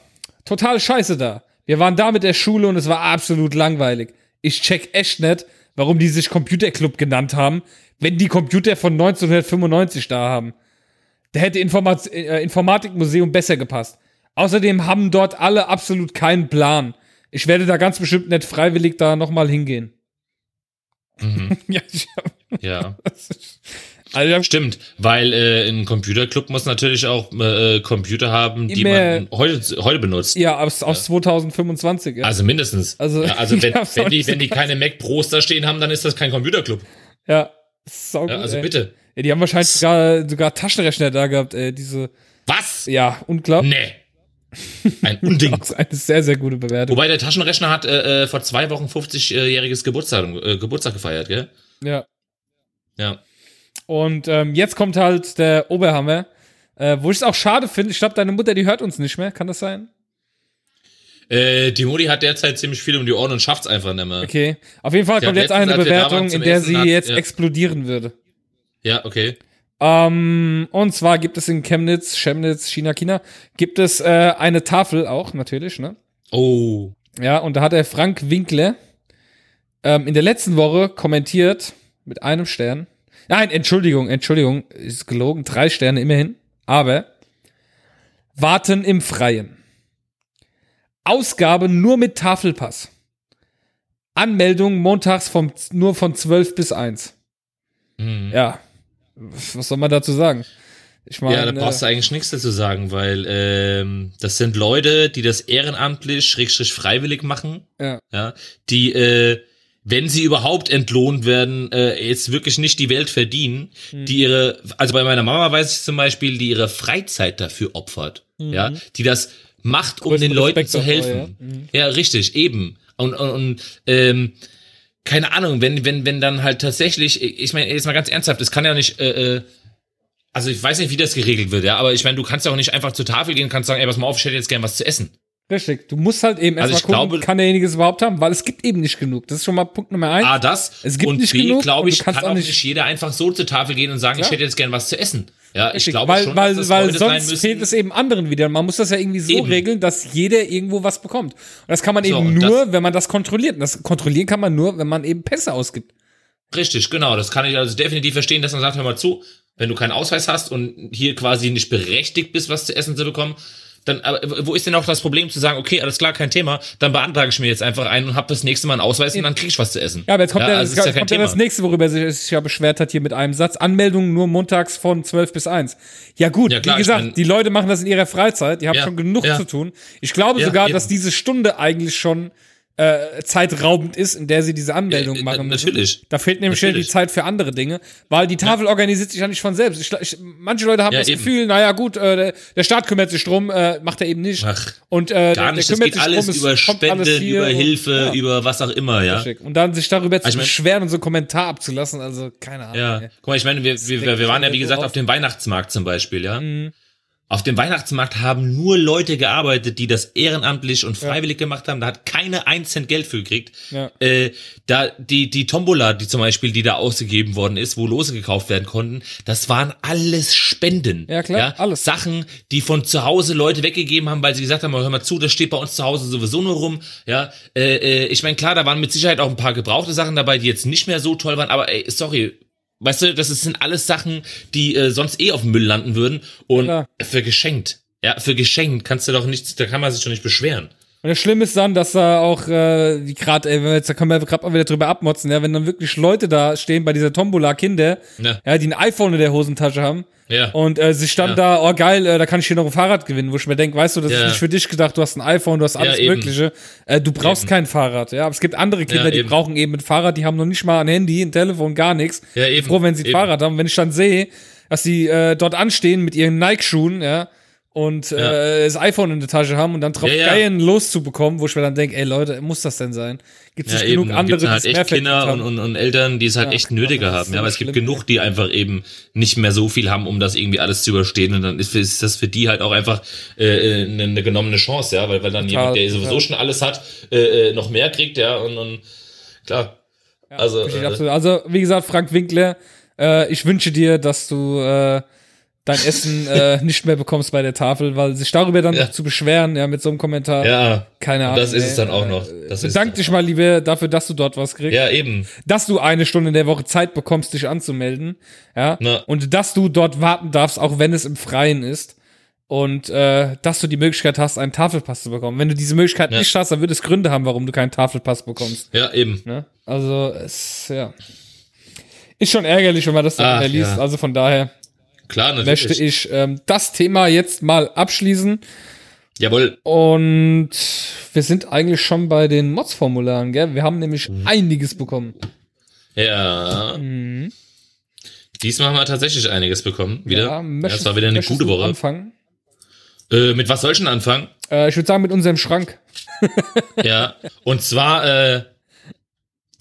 total scheiße da. Wir waren da mit der Schule und es war absolut langweilig. Ich check echt nicht, warum die sich Computerclub genannt haben, wenn die Computer von 1995 da haben. Da hätte Informat äh, Informatikmuseum besser gepasst. Außerdem haben dort alle absolut keinen Plan. Ich werde da ganz bestimmt nicht freiwillig da nochmal hingehen. Mhm. ja, hab, ja. also, Stimmt, weil äh, ein Computerclub muss natürlich auch äh, Computer haben, die man heute, heute benutzt. ja, aus, aus 2025. Ja. Also mindestens. Also- ja, also wenn, wenn, die, wenn die keine Mac Pros da stehen haben, dann ist das kein Computerclub. ja. Sau Ja, also ey. bitte. Ja, die haben wahrscheinlich sogar, sogar Taschenrechner da gehabt, ey, diese, Was? ja, unglaublich. Nee. Ein Unding. Das ist eine sehr, sehr gute Bewertung. Wobei der Taschenrechner hat äh, äh, vor zwei Wochen 50-jähriges Geburtstag, äh, Geburtstag gefeiert, gell? Ja. Ja. Und ähm, jetzt kommt halt der Oberhammer, äh, wo ich es auch schade finde. Ich glaube, deine Mutter, die hört uns nicht mehr. Kann das sein? Äh, die Modi hat derzeit ziemlich viel um die Ohren und schafft's einfach nicht mehr. Okay. Auf jeden Fall kommt jetzt eine Bewertung, in der sie jetzt ja. explodieren würde. Ja, okay. Ähm, und zwar gibt es in Chemnitz, Chemnitz, China, China, gibt es äh, eine Tafel auch, natürlich, ne? Oh. Ja, und da hat der Frank Winkler ähm, in der letzten Woche kommentiert mit einem Stern. Nein, Entschuldigung, Entschuldigung, ist gelogen, drei Sterne immerhin. Aber warten im Freien. Ausgabe nur mit Tafelpass. Anmeldung montags vom, nur von 12 bis 1. Mhm. Ja, was soll man dazu sagen? Ich meine, Ja, da brauchst du eigentlich nichts dazu sagen, weil ähm, das sind Leute, die das ehrenamtlich, schrägstrich freiwillig machen, Ja. ja, die, äh, wenn sie überhaupt entlohnt werden, äh, jetzt wirklich nicht die Welt verdienen, Hm. die ihre, also bei meiner Mama weiß ich zum Beispiel, die ihre Freizeit dafür opfert, ja, die das macht, um Mhm. Größten den Leuten Respekt zu helfen. ja. Mhm. Ja, richtig, eben. Und, und, und ähm, keine Ahnung, wenn, wenn, wenn dann halt tatsächlich, ich meine, jetzt mal ganz ernsthaft, es kann ja nicht, äh, äh, also ich weiß nicht, wie das geregelt wird, ja, aber ich meine, du kannst ja auch nicht einfach zur Tafel gehen und kannst sagen, ey, pass mal auf, ich hätte jetzt gern was zu essen. Richtig. Du musst halt eben Also erstmal ich gucken, glaube- kann derjenige es überhaupt haben, weil es gibt eben nicht genug. Das ist schon mal Punkt Nummer eins. A, das. Es gibt und nicht B, genug glaube ich, kann auch nicht jeder einfach so zur Tafel gehen und sagen, Klar. ich hätte jetzt gern was zu essen. Ja, ich glaube weil, schon, weil, das weil sonst fehlt es eben anderen wieder. Man muss das ja irgendwie so Eben. regeln, dass jeder irgendwo was bekommt. Und das kann man So, eben nur, wenn man das kontrolliert. Und das kontrollieren kann man nur, wenn man eben Pässe ausgibt. Richtig, genau. Das kann ich also definitiv verstehen, dass man sagt, hör mal zu, wenn du keinen Ausweis hast und hier quasi nicht berechtigt bist, was zu essen zu bekommen, dann, aber wo ist denn auch das Problem zu sagen, okay, alles klar, kein Thema, dann beantrage ich mir jetzt einfach einen und hab das nächste Mal einen Ausweis und dann krieg ich was zu essen. Ja, aber jetzt kommt ja, also das, ja kommt ja das nächste, worüber sich sich ja beschwert hat hier mit einem Satz. Anmeldung nur montags von 12 bis 1. Ja gut, Ja, klar, wie ich gesagt, mein- die Leute machen das in ihrer Freizeit. Die haben schon genug zu tun. Ich glaube sogar, eben. dass diese Stunde eigentlich schon äh, zeitraubend ist, in der sie diese Anmeldung Ja, äh, machen müssen. natürlich. Da fehlt nämlich schnell die. Zeit für andere Dinge, weil die Tafel organisiert sich ja nicht von selbst. Ich, ich, manche Leute haben Ja, das eben. Gefühl, naja gut, äh, der, der Staat kümmert sich drum, äh, macht er eben nicht. Ach, und äh, Gar der, nicht, der das kümmert geht sich alles drum, über Spenden, über und- Hilfe, ja. über was auch immer, ja. Und dann sich darüber zu Also ich mein- beschweren und so einen Kommentar abzulassen, also keine Ahnung. Ja, ey. guck mal, ich meine, wir, wir, wir, wir waren ja, wie gesagt, auf dem Weihnachtsmarkt zum Beispiel, ja. Mhm. Auf dem Weihnachtsmarkt haben nur Leute gearbeitet, die das ehrenamtlich und freiwillig gemacht haben. Da hat keine ein Cent Geld für gekriegt. Ja. Äh, da die die Tombola, die zum Beispiel, die da ausgegeben worden ist, wo Lose gekauft werden konnten, das waren alles Spenden. Ja, klar, alles. Sachen, die von zu Hause Leute weggegeben haben, weil sie gesagt haben, hör mal zu, das steht bei uns zu Hause sowieso nur rum. Ja, äh, äh, ich meine, klar, da waren mit Sicherheit auch ein paar gebrauchte Sachen dabei, die jetzt nicht mehr so toll waren, aber ey, sorry. Weißt du, das sind alles Sachen, die äh, sonst eh auf dem Müll landen würden. Und Klar. für geschenkt. Ja, für geschenkt kannst du doch nichts, da kann man sich doch nicht beschweren. Und das Schlimme ist dann, dass da auch, äh, die gerade, ey, wenn wir jetzt, da können wir gerade mal wieder drüber abmotzen, ja, wenn dann wirklich Leute da stehen bei dieser Tombola, Kinder, Ja. ja, die ein iPhone in der Hosentasche haben Ja. und äh, sich dann Ja. da, oh geil, äh, da kann ich hier noch ein Fahrrad gewinnen, wo ich mir denke, weißt du, das Ja. ist nicht für dich gedacht, du hast ein iPhone, du hast alles eben. Mögliche, äh, du brauchst Eben. kein Fahrrad, ja, aber es gibt andere Kinder, Ja, die brauchen eben ein Fahrrad, die haben noch nicht mal ein Handy, ein Telefon, gar nichts. Ja, eben. Froh, wenn sie ein Eben. Fahrrad haben. Wenn ich dann sehe, dass sie äh, dort anstehen mit ihren Nike-Schuhen, ja, und äh, das iPhone in der Tasche haben und dann drauf Ja, ja. loszubekommen, wo ich mir dann denke, ey Leute, muss das denn sein? Gibt es Ja, nicht genug eben. andere, Gibt's halt echt Kinder und, und, und Eltern, die es halt Ja, echt nötiger haben. so Ja, aber es gibt genug, die einfach eben nicht mehr so viel haben, um das irgendwie alles zu überstehen. Und dann ist, ist das für die halt auch einfach äh, äh, eine, eine genommene Chance, ja, weil, weil dann Total, jemand, der sowieso schon alles hat, äh, äh, noch mehr kriegt, ja, und, und klar. also, äh, also, wie gesagt, Frank Winkler, äh, ich wünsche dir, dass du äh, dein Essen äh, nicht mehr bekommst bei der Tafel, weil sich darüber dann Ja. noch zu beschweren, ja, mit so einem Kommentar. ja, Keine Ahnung. das ist es dann auch noch. Das ist Bedank dich mal lieber dafür, dass du dort was kriegst. Ja, eben. dass du eine Stunde in der Woche Zeit bekommst, dich anzumelden, ja, Na. und dass du dort warten darfst, auch wenn es im Freien ist, und äh, dass du die Möglichkeit hast, einen Tafelpass zu bekommen. Wenn du diese Möglichkeit Ja. nicht hast, dann wird es Gründe haben, warum du keinen Tafelpass bekommst. Ja, eben. Ne? Also es ja ist schon ärgerlich, wenn man das dann Ach, liest. ja. Also von daher Klar, möchte natürlich. ich ähm, das Thema jetzt mal abschließen. Jawohl. Und wir sind eigentlich schon bei den Mods-Formularen, gell? Wir haben nämlich Mhm. einiges bekommen. Ja. Mhm. Diesmal haben wir tatsächlich einiges bekommen. Wieder. Ja, möchtest- es war wieder eine gute Woche. Anfangen? Äh, mit was soll ich denn anfangen? Äh, ich würde sagen, mit unserem Schrank. ja. Und zwar, äh,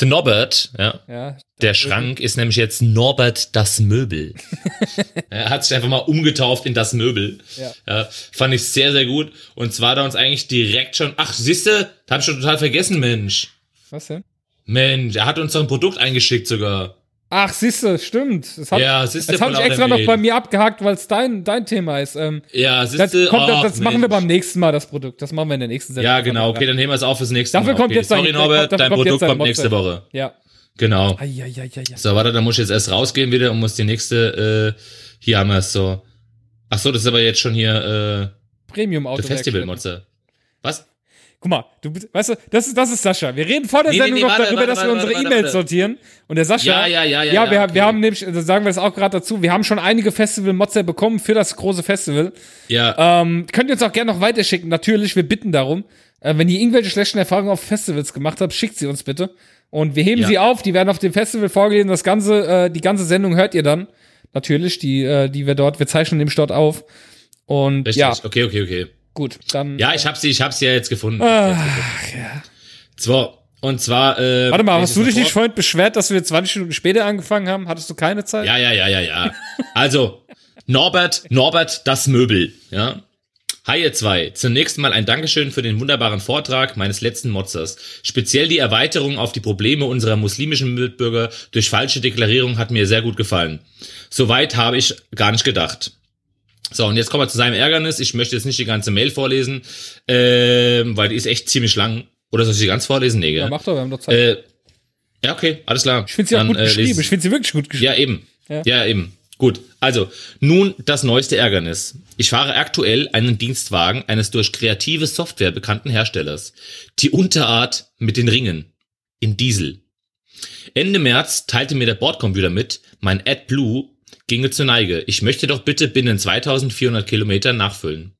der Norbert, ja. Ja, Der Schrank ist nämlich jetzt Norbert das Möbel. er hat sich einfach mal umgetauft in das Möbel. Ja. fand ich sehr, sehr gut. Und zwar er uns eigentlich direkt schon, ach, siehste, da hab ich schon total vergessen, Mensch. Was denn? Mensch, er hat uns doch ein Produkt eingeschickt sogar. Ach, siehste, stimmt. Das habe Ja, siehste, das hab ich extra noch bei mir abgehakt, weil es dein, dein Thema ist. Ähm, Ja, das siehste, kommt, das, ach, das machen wir beim nächsten Mal, das Produkt. Das machen wir in der nächsten Sendung. Ja, genau, okay, dann nehmen wir es auf fürs nächste Dafür Mal. kommt okay. jetzt Sorry, dafür Norbert, kommt dein Produkt kommt nächste. Woche. Ja. Genau. Eieieiei. So, warte, dann muss ich jetzt erst rausgehen wieder und muss die nächste, äh, hier haben wir es so. Ach so, das ist aber jetzt schon hier, äh, Premium-Auto. Festivalmotze. Was? Guck mal, du, bist- weißt du, das ist, das ist Sascha. Wir reden vor der Nee, nee, Sendung nee, noch warte, darüber, warte, dass wir warte, unsere warte, E-Mails sortieren. Und der Sascha. Ja, ja, ja, ja, Ja, wir, okay. wir haben nämlich, das sagen wir es auch gerade dazu, wir haben schon einige Festival-Motzer bekommen für das große Festival. Ja, Ähm, könnt ihr uns auch gerne noch weiterschicken. Natürlich, wir bitten darum. Äh, wenn ihr irgendwelche schlechten Erfahrungen auf Festivals gemacht habt, schickt sie uns bitte. Und wir heben Ja. sie auf, die werden auf dem Festival vorgelesen. Das ganze, äh, die ganze Sendung hört ihr dann. Natürlich, die, äh, die wir dort, wir zeichnen nämlich dort auf. Und richtig. ja, Okay, okay, okay. Gut, dann. Ja, ich hab sie, ich hab sie ja jetzt gefunden. Ach, So, und zwar, äh, Warte mal, hast du dich nicht vorhin beschwert, dass wir 20 Minuten später angefangen haben? Hattest du keine Zeit? Ja, ja, ja, ja, ja. Also, Norbert, Norbert, das Möbel, ja. Hi ihr zwei, zunächst mal ein Dankeschön für den wunderbaren Vortrag meines letzten Motzers. Speziell die Erweiterung auf die Probleme unserer muslimischen Mitbürger durch falsche Deklarierung hat mir sehr gut gefallen. Soweit habe ich gar nicht gedacht. So, und jetzt kommen wir zu seinem Ärgernis. Ich möchte jetzt nicht die ganze Mail vorlesen, ähm, weil die ist echt ziemlich lang. Oder soll ich sie ganz vorlesen? Nee, Ja, gell? mach doch, wir haben doch Zeit. Äh, ja, okay, alles klar. ich finde sie auch Dann, gut äh, geschrieben. Ich finde sie wirklich gut geschrieben. ja, eben. Ja. Ja. eben. Gut. Also, nun das neueste Ärgernis. Ich fahre aktuell einen Dienstwagen eines durch kreative Software bekannten Herstellers. Die Unterart mit den Ringen. In Diesel. Ende März teilte mir der Bordcomputer mit, mein AdBlue ginge zur Neige. Ich möchte doch bitte binnen 2400 Kilometern nachfüllen.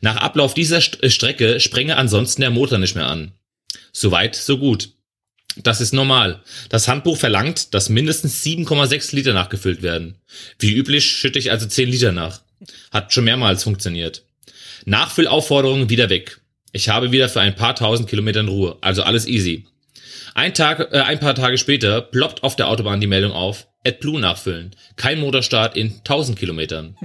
Nach Ablauf dieser St äh, Strecke sprenge ansonsten der Motor nicht mehr an. Soweit, so gut. Das ist normal. Das Handbuch verlangt, dass mindestens 7,6 Liter nachgefüllt werden. Wie üblich schütte ich also 10 Liter nach. Hat schon mehrmals funktioniert. Nachfüllaufforderungen wieder weg. Ich habe wieder für ein paar tausend Kilometern Ruhe, also alles easy. Ein, Tag, äh, ein paar Tage später ploppt auf der Autobahn die Meldung auf, AdBlue nachfüllen. Kein Motorstart in 1000 Kilometern.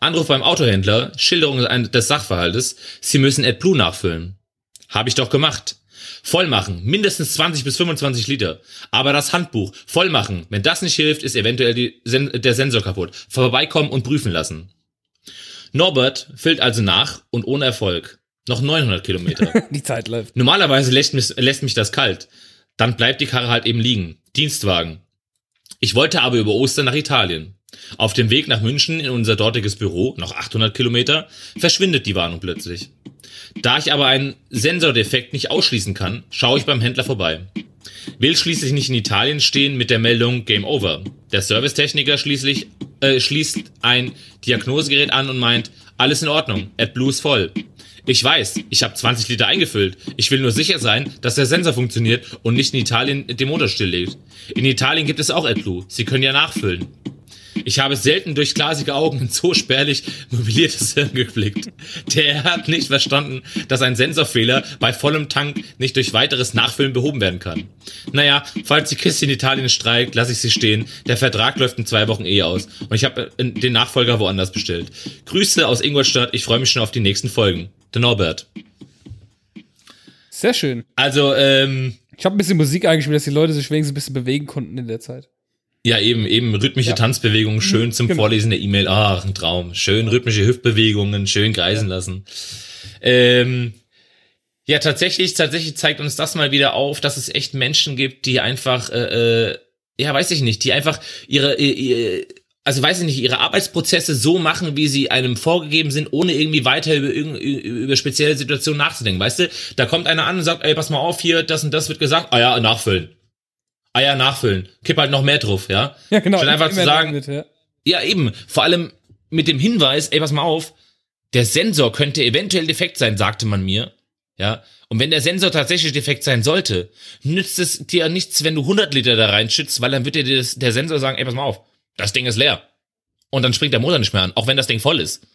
Anruf beim Autohändler, Schilderung des Sachverhaltes, Sie müssen AdBlue nachfüllen. Habe ich doch gemacht. Vollmachen, mindestens 20 bis 25 Liter. Aber das Handbuch, vollmachen. Wenn das nicht hilft, ist eventuell die der Sensor kaputt. Vorbeikommen und prüfen lassen. Norbert füllt also nach und ohne Erfolg. Noch 900 Kilometer. Die Zeit läuft. Normalerweise lässt mich, lässt mich das kalt. Dann bleibt die Karre halt eben liegen. Dienstwagen. Ich wollte aber über Ostern nach Italien. Auf dem Weg nach München in unser dortiges Büro, noch 800 Kilometer, verschwindet die Warnung plötzlich. Da ich aber einen Sensordefekt nicht ausschließen kann, schaue ich beim Händler vorbei. Will schließlich nicht in Italien stehen mit der Meldung Game Over. Der Servicetechniker schließlich äh, schließt ein Diagnosegerät an und meint, alles in Ordnung, AdBlue ist voll. Ich weiß, ich habe 20 Liter eingefüllt. Ich will nur sicher sein, dass der Sensor funktioniert und nicht in Italien den Motor stilllegt. In Italien gibt es auch AdBlue. Sie können ja nachfüllen. Ich habe selten durch glasige Augen in so spärlich mobiliertes Hirn geblickt. Der hat nicht verstanden, dass ein Sensorfehler bei vollem Tank nicht durch weiteres Nachfüllen behoben werden kann. Naja, falls die Kiste in Italien streikt, lasse ich sie stehen. Der Vertrag läuft in zwei Wochen eh aus. Und ich habe äh, den Nachfolger woanders bestellt. Grüße aus Ingolstadt. Ich freue mich schon auf die nächsten Folgen. Der Norbert. Sehr schön. Also, ähm, Ich habe ein bisschen Musik eingespielt, dass die Leute sich wenigstens ein bisschen bewegen konnten in der Zeit. Ja, eben, eben rhythmische Ja. Tanzbewegungen, schön zum Genau. Vorlesen der E-Mail. Ach, ein Traum. Schön rhythmische Hüftbewegungen, schön kreisen lassen. Ähm, ja, tatsächlich, tatsächlich zeigt uns das mal wieder auf, dass es echt Menschen gibt, die einfach, äh, äh, ja, weiß ich nicht, die einfach ihre, ihre also weiß ich nicht, ihre Arbeitsprozesse so machen, wie sie einem vorgegeben sind, ohne irgendwie weiter über, über spezielle Situationen nachzudenken. Weißt du, da kommt einer an und sagt, ey, pass mal auf, hier, das und das wird gesagt, ah ja, nachfüllen. Ja, nachfüllen. Kipp halt noch mehr drauf, ja. Ja, genau. Statt einfach zu sagen, damit, ja. ja, eben. Vor allem mit dem Hinweis, ey, pass mal auf, der Sensor könnte eventuell defekt sein, sagte man mir. Ja. Und wenn der Sensor tatsächlich defekt sein sollte, nützt es dir nichts, wenn du 100 Liter da reinschützt, weil dann wird dir das, der Sensor sagen, ey, pass mal auf, das Ding ist leer. Und dann springt der Motor nicht mehr an, auch wenn das Ding voll ist.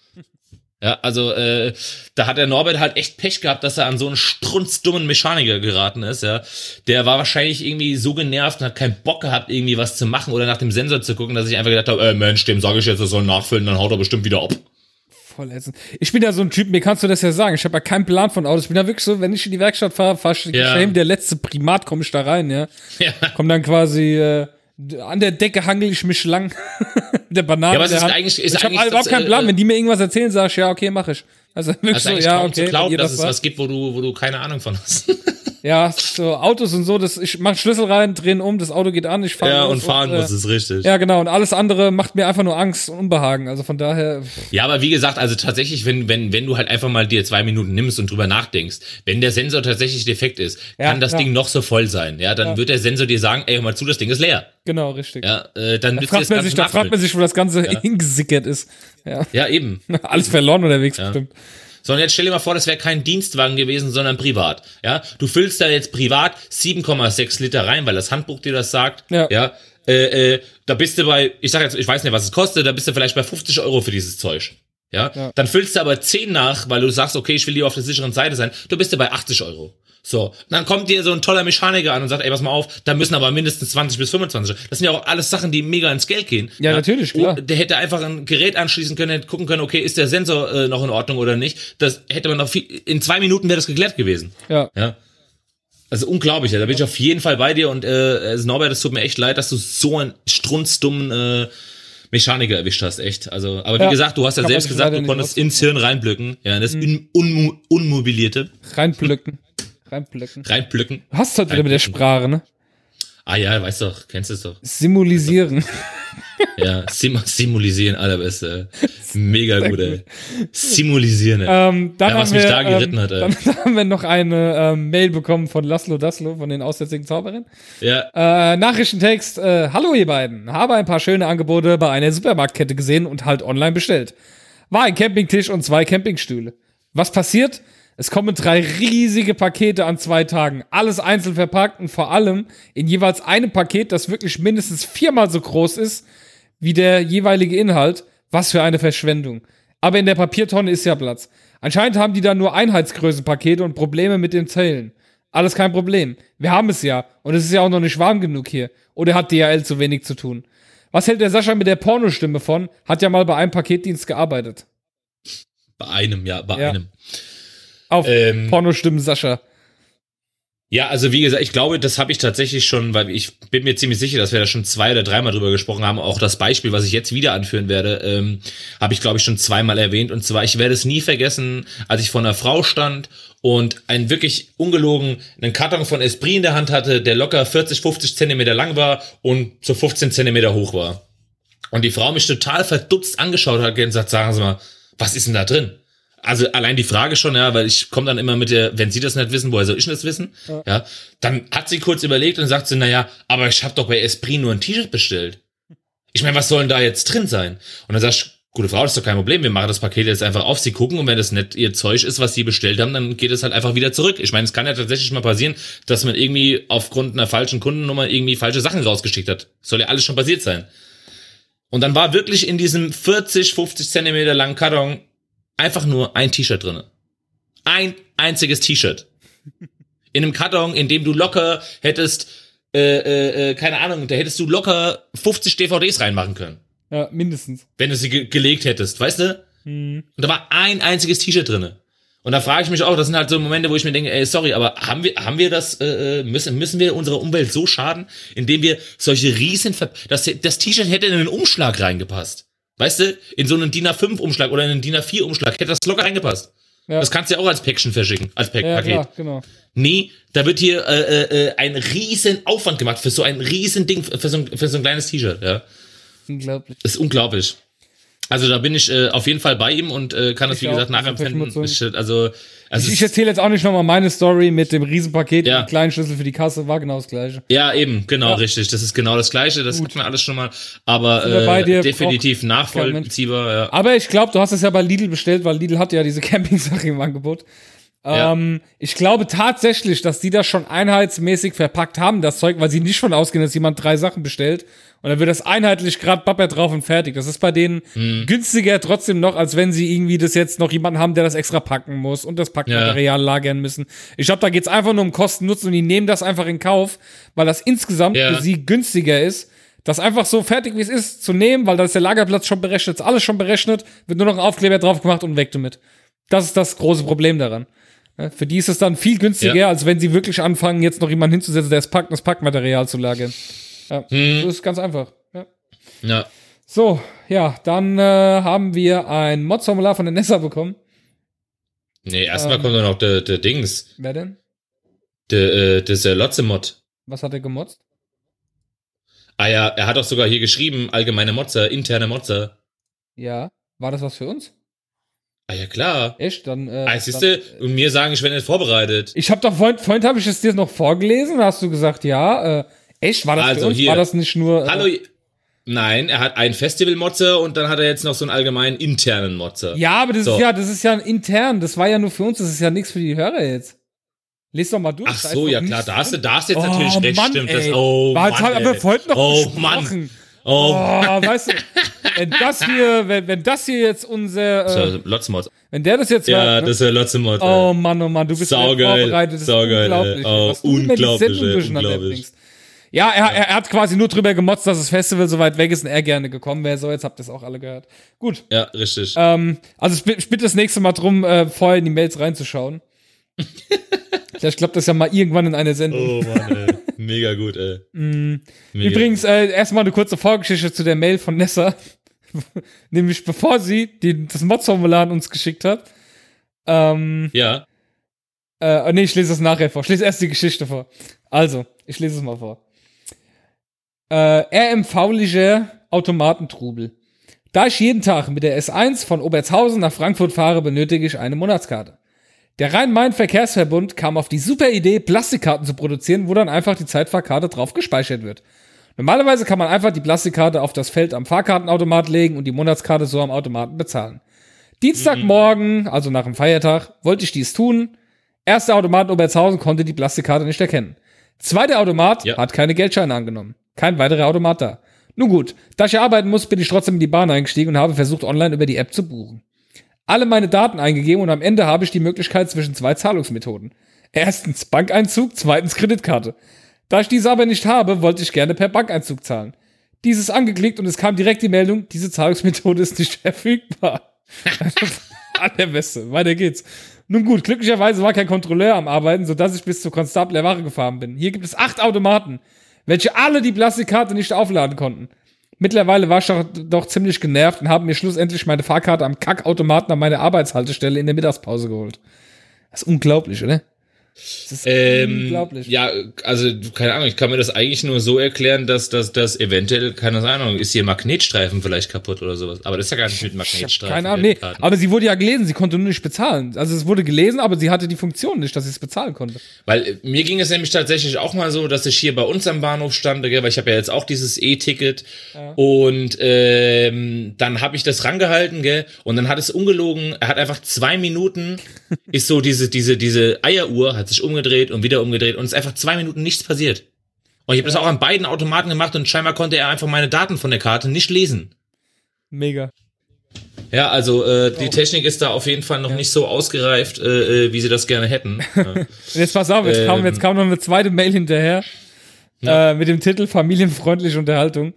Ja, also äh, da hat der Norbert halt echt Pech gehabt, dass er an so einen strunzdummen Mechaniker geraten ist, ja. Der war wahrscheinlich irgendwie so genervt und hat keinen Bock gehabt, irgendwie was zu machen oder nach dem Sensor zu gucken, dass ich einfach gedacht habe, äh, Mensch, dem sage ich jetzt, er soll nachfüllen, dann haut er bestimmt wieder ab. Voll ätzend. Ich bin ja so ein Typ, mir kannst du das ja sagen. Ich habe ja keinen Plan von Autos. Ich bin ja wirklich so, wenn ich in die Werkstatt fahre, fahr ich Ja. der letzte Primat, komme ich da rein, ja. Ja. Komm dann quasi äh, an der Decke hangel ich mich lang. der Banane. Ja, aber es ist eigentlich- ist ich habe eigentlich überhaupt keinen Plan. äh, Wenn die mir irgendwas erzählen, sag ich, ja, okay, mach ich. Also wirklich Das ist so, ja, okay. zu wenn glauben, dass es was gibt, wo du, wo du keine Ahnung von hast. Ja, so Autos und so, das, ich mach Schlüssel rein, drehen um, das Auto geht an, ich fahre ja, und fahren äh, muss es richtig. Ja, genau. Und alles andere macht mir einfach nur Angst und Unbehagen. Also von daher, Ja, aber wie gesagt, also tatsächlich, wenn, wenn, wenn du halt einfach mal dir zwei Minuten nimmst und drüber nachdenkst, wenn der Sensor tatsächlich defekt ist, Ja, kann das ja. Ding noch so voll sein. Ja, dann Ja. wird der Sensor dir sagen, ey, hör mal zu, das Ding ist leer. genau, richtig. Ja, äh, dann Da fragt, man sich, da fragt man sich, wo das Ganze hingesickert ist. Ja. Ja, eben. Alles verloren unterwegs bestimmt. So, und jetzt stell dir mal vor, das wäre kein Dienstwagen gewesen, sondern privat. Ja, du füllst da jetzt privat 7,6 Liter rein, weil das Handbuch dir das sagt. Ja. ja äh, äh, da bist du bei, ich sag jetzt, ich weiß nicht, was es kostet, da bist du vielleicht bei 50 Euro für dieses Zeug. Ja? Ja. dann füllst du aber 10 nach, weil du sagst, okay, ich will lieber auf der sicheren Seite sein. Du bist du bei 80 Euro. So, dann kommt dir so ein toller Mechaniker an und sagt, ey, pass mal auf, da müssen aber mindestens 20 bis 25. Das sind ja auch alles Sachen, die mega ins Geld gehen. Ja, natürlich, klar. Und der hätte einfach ein Gerät anschließen können, hätte gucken können, okay, ist der Sensor äh, noch in Ordnung oder nicht. Das hätte man noch viel, in zwei Minuten wäre das geklärt gewesen. Ja. Ja. Also unglaublich, ja. da bin ich auf jeden Fall bei dir und äh, also Norbert, es tut mir echt leid, dass du so einen strunzdummen äh, Mechaniker erwischt hast, echt. Also, aber wie Ja, gesagt, du hast ja selbst gesagt, du konntest ins Hirn reinblücken, ja, das un unmo unmobilierte. Reinplücken. reinblücken. Du hast heute wieder mit der Sprache, ne? Ah ja, weißt doch, kennst es doch. Simulisieren. Ja, sim simulisieren, allerbeste. Mega gut, ey. Simulisieren, ey. ähm, dann Ja, was mich wir, da geritten ähm, hat, ey. Dann, dann haben wir noch eine ähm, Mail bekommen von Laszlo Daslo, von den aussätzigen Zauberern. Ja, Äh, Nachrichtentext, äh, hallo ihr beiden, habe ein paar schöne Angebote bei einer Supermarktkette gesehen und halt online bestellt. War ein Campingtisch und zwei Campingstühle. Was passiert? Es kommen drei riesige Pakete an zwei Tagen, alles einzeln verpackt und vor allem in jeweils einem Paket, das wirklich mindestens viermal so groß ist wie der jeweilige Inhalt. Was für eine Verschwendung. Aber in der Papiertonne ist ja Platz. Anscheinend haben die da nur Einheitsgrößenpakete und Probleme mit dem Zählen. Alles kein Problem. Wir haben es ja. Und es ist ja auch noch nicht warm genug hier. Oder hat DHL zu wenig zu tun? Was hält der Sascha mit der Pornostimme von? Hat ja mal bei einem Paketdienst gearbeitet. bei einem, ja, bei Ja. einem. Auf Ähm, Pornostimmen Sascha. Ja, also wie gesagt, ich glaube, das habe ich tatsächlich schon, weil ich bin mir ziemlich sicher, dass wir da schon zwei oder dreimal drüber gesprochen haben. Auch das Beispiel, was ich jetzt wieder anführen werde, ähm, habe ich, glaube ich, schon zweimal erwähnt. Und zwar, ich werde es nie vergessen, als ich vor einer Frau stand und einen wirklich ungelogen einen Karton von Esprit in der Hand hatte, der locker 40, 50 Zentimeter lang war und so 15 Zentimeter hoch war. Und die Frau mich total verdutzt angeschaut hat und gesagt, sagen Sie mal, was ist denn da drin? Also allein die Frage schon, ja, weil ich komme dann immer mit der, wenn Sie das nicht wissen, woher soll ich das wissen? Ja. dann hat sie kurz überlegt und sagt sie, naja, aber ich habe doch bei Esprit nur ein T-Shirt bestellt. Ich meine, was soll denn da jetzt drin sein? Und dann sagst du, gute Frau, das ist doch kein Problem, wir machen das Paket jetzt einfach auf, sie gucken und wenn das nicht ihr Zeug ist, was sie bestellt haben, dann geht es halt einfach wieder zurück. Ich meine, es kann ja tatsächlich mal passieren, dass man irgendwie aufgrund einer falschen Kundennummer irgendwie falsche Sachen rausgeschickt hat. Soll ja alles schon passiert sein. Und dann war wirklich in diesem 40, 50 Zentimeter langen Karton einfach nur ein T-Shirt drinne. Ein einziges T-Shirt. In einem Karton, in dem du locker hättest, äh, äh, äh, keine Ahnung, da hättest du locker 50 DVDs reinmachen können. Ja, mindestens. Wenn du sie ge gelegt hättest, weißt du? Hm. Und da war ein einziges T-Shirt drinne. Und da frage ich mich auch, das sind halt so Momente, wo ich mir denke, ey, sorry, aber haben wir, haben wir das, äh, äh, müssen, müssen wir unserer Umwelt so schaden, indem wir solche riesen, Ver das, das T-Shirt hätte in einen Umschlag reingepasst. Weißt du, in so einen DIN A5-Umschlag oder in einen DIN A4-Umschlag hätte das locker reingepasst. Ja. Das kannst du ja auch als Päckchen verschicken, als Pack Ja, Paket. klar, genau. Nee, da wird hier äh, äh, äh, ein riesen Aufwand gemacht für so ein riesen Ding, für so ein, für so ein kleines T-Shirt, ja. Unglaublich. Das ist unglaublich. Also da bin ich äh, auf jeden Fall bei ihm und äh, kann das, Ich wie auch, gesagt, nachempfinden. Ich, also, also Ich, ich erzähle jetzt auch nicht nochmal meine Story mit dem Riesenpaket Ja. und dem kleinen Schlüssel für die Kasse, war genau das gleiche. ja, eben, genau, Ja. richtig. Das ist genau das Gleiche, das hat man alles schon mal. Aber äh, dir, definitiv braucht nachvollziehbar, ja. Aber ich glaube, du hast es ja bei Lidl bestellt, weil Lidl hat ja diese Camping-Sache im Angebot. Ja. Ähm, ich glaube tatsächlich, dass die das schon einheitsmäßig verpackt haben, das Zeug, weil sie nicht von ausgehen, dass jemand drei Sachen bestellt. Und dann wird das einheitlich gerade Bapper drauf und fertig. Das ist bei denen Hm. günstiger trotzdem noch, als wenn sie irgendwie das jetzt noch jemanden haben, der das extra packen muss und das Packmaterial lagern müssen. Ich glaube, da geht's einfach nur um Kosten Nutzen und die nehmen das einfach in Kauf, weil das insgesamt Ja. für sie günstiger ist, das einfach so fertig wie es ist zu nehmen, weil da ist der Lagerplatz schon berechnet, ist alles schon berechnet, wird nur noch ein Aufkleber drauf gemacht und weg damit. Das ist das große Problem daran. Für die ist es dann viel günstiger, Ja. als wenn sie wirklich anfangen, jetzt noch jemanden hinzusetzen, der es packt, das Packmaterial zu lagern. Ja, Hm. das ist ganz einfach. Ja. ja. So, ja, dann äh, haben wir ein Mod-Formular von der Nessa bekommen. Nee, erstmal Ähm. kommt dann noch der, der Dings, Wer denn? der, äh, das äh, Lotze-Mod. Was hat er gemotzt? Ah ja, er hat doch sogar hier geschrieben, allgemeine Motzer, interne Motzer. Ja. War das was für uns? Ah ja, klar. Echt? Dann. Äh, Ah, siehste, und mir sagen, ich werde nicht vorbereitet. Ich habe doch vorhin, vorhin habe ich es dir noch vorgelesen, da hast du gesagt, ja, äh, echt, war das Also uns? hier. War das nicht nur. Äh, Hallo. Nein, er hat einen Festival-Motzer und dann hat er jetzt noch so einen allgemeinen internen Motzer. Ja, aber das So. ist ja, das ist ja intern, das war ja nur für uns, das ist ja nichts für die Hörer jetzt. Lies doch mal durch. Ach so, ja klar, da hast du, da hast jetzt Oh, natürlich recht, Mann, stimmt. Das, ey. oh, War, Mann, haben wir vorhin noch Oh. Mann. Oh, Oh, weißt du, wenn das hier, wenn, wenn das hier jetzt unser, äh, Lotzmod. wenn der das jetzt Ja, war, ne? das ist der Lotzmod. Oh Mann, oh Mann, du bist Saugeil, vorbereitet. Das saugeil, ist unglaublich. Oh, was unglaublich, ey. Ja, er, er, er hat quasi nur drüber gemotzt, dass das Festival so weit weg ist und er gerne gekommen wäre. So, jetzt habt ihr es auch alle gehört. Gut. Ja, richtig. Ähm, also ich bitte das nächste Mal drum, äh, vorher in die Mails reinzuschauen. Vielleicht klappt das ja mal irgendwann in einer Sendung. Oh Mann, ey. Mega gut, ey. Mega. Übrigens, äh, erstmal eine kurze Vorgeschichte zu der Mail von Nessa. Nämlich bevor sie die, das Mods-Formular an uns geschickt hat. Ähm, Ja, Äh, nee, ich lese es nachher vor. Ich lese erst die Geschichte vor. Also, ich lese es mal vor. Äh, RMV-liger Automatentrubel. Da ich jeden Tag mit der S1 von Obertshausen nach Frankfurt fahre, benötige ich eine Monatskarte. Der Rhein-Main-Verkehrsverbund kam auf die super Idee, Plastikkarten zu produzieren, wo dann einfach die Zeitfahrkarte drauf gespeichert wird. Normalerweise kann man einfach die Plastikkarte auf das Feld am Fahrkartenautomat legen und die Monatskarte so am Automaten bezahlen. Dienstagmorgen, also nach dem Feiertag, wollte ich dies tun. Erster Automat in Obertshausen konnte die Plastikkarte nicht erkennen. Zweiter Automat Ja. hat keine Geldscheine angenommen. Kein weiterer Automat da. Nun gut, da ich arbeiten muss, bin ich trotzdem in die Bahn eingestiegen und habe versucht, online über die App zu buchen. Alle meine Daten eingegeben und am Ende habe ich die Möglichkeit zwischen zwei Zahlungsmethoden. Erstens Bankeinzug, zweitens Kreditkarte. Da ich diese aber nicht habe, wollte ich gerne per Bankeinzug zahlen. Dieses angeklickt und es kam direkt die Meldung, diese Zahlungsmethode ist nicht verfügbar. Allerbeste, weiter geht's. Nun gut, glücklicherweise war kein Kontrolleur am Arbeiten, sodass ich bis zur Konstabler Wache gefahren bin. Hier gibt es acht Automaten, welche alle die Plastikkarte nicht aufladen konnten. Mittlerweile war ich doch, doch ziemlich genervt und habe mir schlussendlich meine Fahrkarte am Kackautomaten an meine Arbeitshaltestelle in der Mittagspause geholt. Das ist unglaublich, oder? Das ist ähm, unglaublich. ja, also, keine Ahnung, ich kann mir das eigentlich nur so erklären, dass das dass eventuell, keine Ahnung, ist hier Magnetstreifen vielleicht kaputt oder sowas. Aber das ist ja gar nicht mit Magnetstreifen. keine Ahnung, nee. Aber sie wurde ja gelesen, sie konnte nur nicht bezahlen. Also es wurde gelesen, aber sie hatte die Funktion nicht, dass sie es bezahlen konnte. Weil äh, mir ging es nämlich tatsächlich auch mal so, dass ich hier bei uns am Bahnhof stand, weil ich habe ja jetzt auch dieses E-Ticket und ähm, dann habe ich das rangehalten, gell, und dann hat es ungelogen, er hat einfach zwei Minuten, ist so diese diese diese Eieruhr hat sich umgedreht und wieder umgedreht und es ist einfach zwei Minuten nichts passiert. Und ich habe das auch an beiden Automaten gemacht und scheinbar konnte er einfach meine Daten von der Karte nicht lesen. Mega. Ja, also äh, die Technik ist da auf jeden Fall noch nicht so ausgereift, äh, äh, wie sie das gerne hätten. Ja. Jetzt pass auf, jetzt, Ähm. kam, jetzt kam noch eine zweite Mail hinterher äh, mit dem Titel Familienfreundliche Unterhaltung.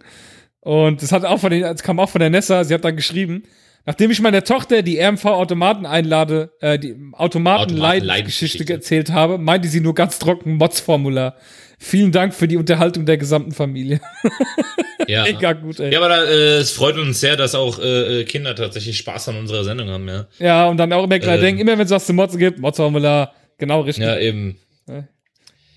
Und das hat auch von den, das kam auch von der Nessa, sie hat dann geschrieben, nachdem ich meiner Tochter die RMV-Automaten einlade, äh, die Automaten-Leitgeschichte Automaten-Leitgeschichte. erzählt habe, meinte sie nur ganz trocken Mods-Formular. Vielen Dank für die Unterhaltung der gesamten Familie. ja. Mega gut, ey. Ja, aber da, äh, es freut uns sehr, dass auch äh, äh, Kinder tatsächlich Spaß an unserer Sendung haben, ja. Ja, und dann auch immer gleich Ähm. denken, immer wenn es was zu Mods gibt, Mods-Formular, genau richtig. Ja, eben.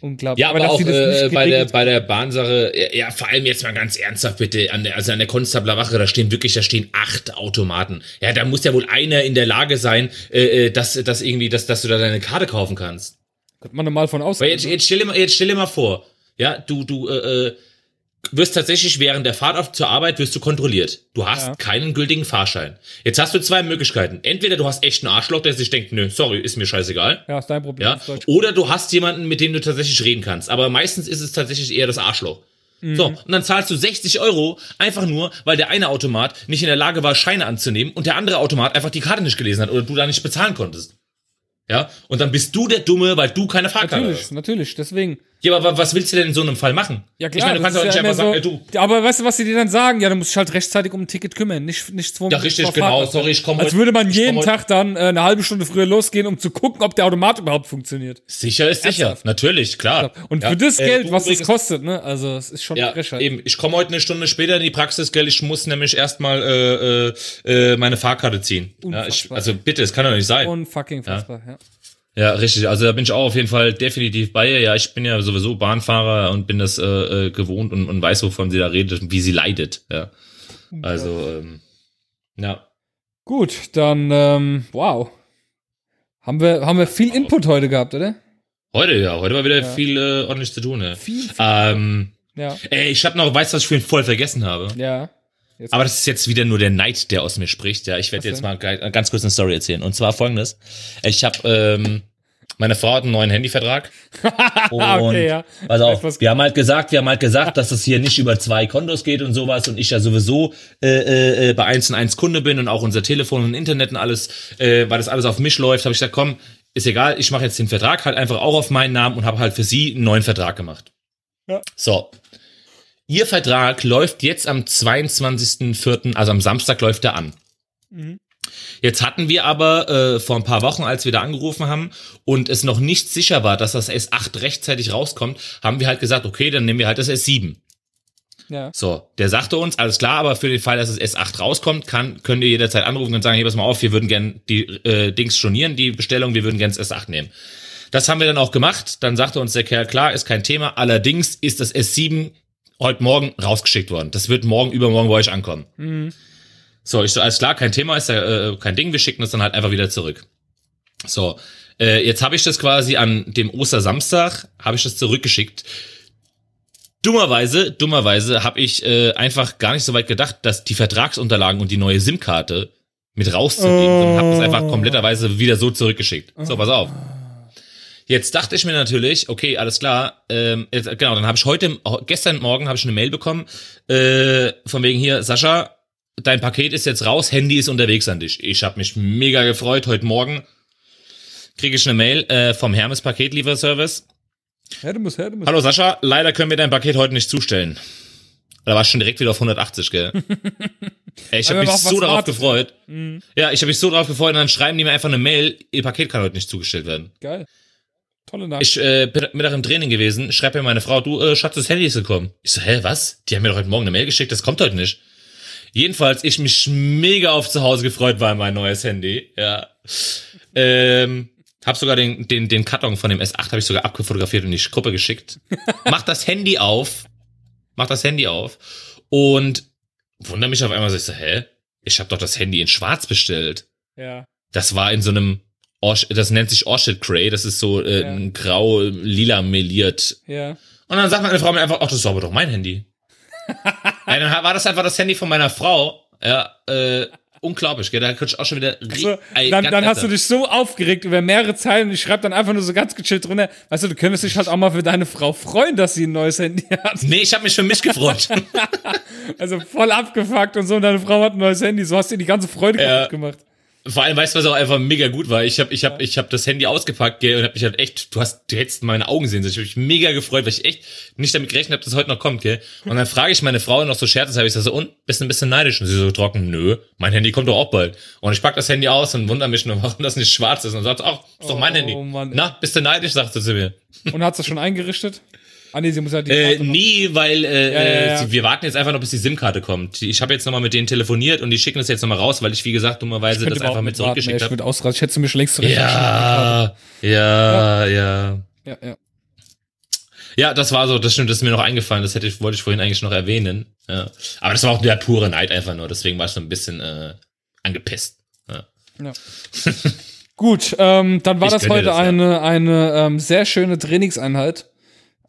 Unglaublich. Ja, aber, dass auch äh, bei, der, bei der Bahnsache, ja, ja, vor allem jetzt mal ganz ernsthaft bitte, an der, also an der Konstabler Wache, da stehen wirklich, da stehen acht Automaten. Ja, da muss ja wohl einer in der Lage sein, äh, äh, dass, dass irgendwie, dass, dass du da deine Karte kaufen kannst. Könnte man normal von Weil ausgehen. jetzt, jetzt, stell dir mal, jetzt stell dir mal vor, ja, du, du äh, äh, wirst tatsächlich während der Fahrt auf, zur Arbeit wirst du kontrolliert. Du hast Ja. keinen gültigen Fahrschein. Jetzt hast du zwei Möglichkeiten. Entweder du hast echt einen Arschloch, der sich denkt, nö, sorry, ist mir scheißegal. Ja, ist dein Problem. Ja? Oder du hast jemanden, mit dem du tatsächlich reden kannst. Aber meistens ist es tatsächlich eher das Arschloch. So, und dann zahlst du 60 Euro einfach nur, weil der eine Automat nicht in der Lage war, Scheine anzunehmen und der andere Automat einfach die Karte nicht gelesen hat oder du da nicht bezahlen konntest. Ja, und dann bist du der Dumme, weil du keine Fahrkarte Natürlich, hast. natürlich, deswegen. Ja, aber wa- was willst du denn in so einem Fall machen? Ja, klar. Ich meine, du kannst doch ist nicht ja einfach immer sagen, ey, du, Aber weißt du, was sie dir dann sagen? Ja, du musst dich halt rechtzeitig um ein Ticket kümmern, nicht, nicht zwei Ja, richtig, genau. Fahrt. Sorry, ich komme Als würde man jeden Tag dann äh, eine halbe Stunde früher losgehen, um zu gucken, ob der Automat überhaupt funktioniert. sicher ist sicher. Ernsthaft? Natürlich, klar. Und Ja, für das äh, Geld, du was es kostet, ne? Also, es ist schon Ja, Frechheit. eben. Ich komme heute eine Stunde später in die Praxis, gell? Ich muss nämlich erstmal äh, äh, äh, meine Fahrkarte ziehen. Ja, ich, Unfassbar. also bitte, es kann doch nicht sein. Unfucking fassbar, ja. Ja, richtig. Also da bin ich auch auf jeden Fall definitiv bei ihr. Ja, ich bin ja sowieso Bahnfahrer und bin das äh, äh, gewohnt und, und weiß, wovon sie da redet und wie sie leidet. Ja. Also, ähm, ja. Gut, dann, ähm, wow. Haben wir, haben wir viel Input heute gehabt, oder? Heute, ja, heute war wieder viel äh, ordentlich zu tun. Ja. Viel, viel. Ähm, Ja, ey, ich habe noch, weißt du, was ich vorhin voll vergessen habe? ja. Jetzt Aber das ist jetzt wieder nur der Neid, der aus mir spricht. Ja, ich werde jetzt denn? mal ge- ganz kurz eine Story erzählen. Und zwar folgendes: Ich habe ähm, meine Frau hat einen neuen Handyvertrag. Und okay, ja. pass auf, wir haben halt gesagt, wir haben halt gesagt, dass es hier nicht über zwei Kontos geht und sowas und ich ja sowieso äh, äh, bei 1 und 1 Kunde bin und auch unser Telefon und Internet und alles, äh, weil das alles auf mich läuft, habe ich gesagt, komm, ist egal, ich mache jetzt den Vertrag halt einfach auch auf meinen Namen und habe halt für sie einen neuen Vertrag gemacht. Ja. So. Ihr Vertrag läuft jetzt am 22.04., also am Samstag läuft er an. Jetzt hatten wir aber äh, vor ein paar Wochen, als wir da angerufen haben und es noch nicht sicher war, dass das S8 rechtzeitig rauskommt, haben wir halt gesagt, okay, dann nehmen wir halt das S7. Ja. So, der sagte uns, alles klar, aber für den Fall, dass das S8 rauskommt, kann, könnt ihr jederzeit anrufen und sagen, hey, pass mal auf, wir würden gern die äh, Dings stornieren, die Bestellung, wir würden gern das S8 nehmen. Das haben wir dann auch gemacht. Dann sagte uns der Kerl, klar, ist kein Thema. Allerdings ist das S7 heute Morgen rausgeschickt worden. Das wird morgen, übermorgen bei euch ankommen. So, ich so, alles klar, kein Thema, ist ja äh, kein Ding, wir schicken das dann halt einfach wieder zurück. So, äh, jetzt habe ich das quasi an dem Ostersamstag, habe ich das zurückgeschickt. Dummerweise, dummerweise habe ich äh, einfach gar nicht so weit gedacht, dass die Vertragsunterlagen und die neue SIM-Karte mit rauszunehmen und habe das einfach kompletterweise wieder so zurückgeschickt. So, pass auf. Jetzt dachte ich mir natürlich, okay, alles klar. Ähm, jetzt, genau, dann habe ich heute, gestern Morgen habe ich eine Mail bekommen äh, von wegen hier, Sascha, dein Paket ist jetzt raus, Handy ist unterwegs an dich. Ich habe mich mega gefreut. Heute Morgen kriege ich eine Mail äh, vom Hermes Paketlieferservice. Herdemus, Herdemus. Hallo Sascha, leider können wir dein Paket heute nicht zustellen. Da war ich schon direkt wieder auf 180, gell? Ey, ich habe mich so darauf wartet. gefreut. Ja, ich habe mich so darauf gefreut und dann schreiben die mir einfach eine Mail, ihr Paket kann heute nicht zugestellt werden. Geil. Tolle Nachricht. Ich äh, bin Mittag im Training gewesen, schreibt mir meine Frau, du, äh, Schatz, das Handy ist gekommen. Ich so, hä, was? Die haben mir doch heute Morgen eine Mail geschickt, das kommt heute nicht. Jedenfalls, ich mich mega auf zu Hause gefreut war mein neues Handy. Ja. Ähm, hab sogar den, den, den Karton von dem S8 habe ich sogar abgefotografiert und in die Gruppe geschickt. Mach das Handy auf. Mach das Handy auf. Und wundere mich auf einmal, so, ich so, hä? Ich habe doch das Handy in schwarz bestellt. ja. Das war in so einem, Orch das nennt sich Orchid Grey, das ist so äh, Ja. ein grau, lila meliert. Ja. Und dann sagt meine Frau mir einfach, ach, das ist aber doch mein Handy. ja, dann war das einfach das Handy von meiner Frau. Ja, äh, unglaublich, gell? Da könnte ich auch schon wieder. ri- So, Ey, dann dann hast du dich so aufgeregt über mehrere Zeilen und ich schreibe dann einfach nur so ganz gechillt drunter. Weißt du, du könntest dich halt auch mal für deine Frau freuen, dass sie ein neues Handy hat. Nee, ich habe mich für mich gefreut. Also voll abgefuckt und so und deine Frau hat ein neues Handy. So hast du dir die ganze Freude Ja. gemacht. Vor allem, weißt du, was auch einfach mega gut war? Ich habe ich hab, ich hab das Handy ausgepackt gell, und hab mich halt echt, du hast, du hättest meine Augen sehen sollen. Ich habe mich mega gefreut, weil ich echt nicht damit gerechnet habe, dass es heute noch kommt, gell? Und dann frage ich meine Frau noch so scherzhaft, ich so, und, bist du ein bisschen neidisch? Und sie so trocken, nö, mein Handy kommt doch auch bald. Und ich pack das Handy aus und wundere mich nur, warum das nicht schwarz ist. Und sagt, ach, ist doch mein Oh, Handy. Mann. Na, bist du neidisch, sagt sie zu mir. Und hat sie schon eingerichtet? Ah nee, sie muss halt die Äh, Karte noch- nie, weil äh, Ja, ja, ja. äh, sie- wir warten jetzt einfach noch, bis die SIM-Karte kommt. Ich habe jetzt nochmal mit denen telefoniert und die schicken das jetzt nochmal raus, weil ich, wie gesagt, dummerweise das einfach mit zurückgeschickt Ich habe. würde ausrasten. Ich hätte mir schon längst zurecht. Ja, ja, ja. Ja, ja. Ja, das war so, das stimmt, das ist mir noch eingefallen, das hätte ich, wollte ich vorhin eigentlich noch erwähnen. Ja. Aber das war auch der pure Neid einfach nur, deswegen war ich so ein bisschen äh, angepisst. Ja. Ja. Gut, ähm, dann war Ich das heute das, ja. eine, eine ähm, sehr schöne Trainingseinheit.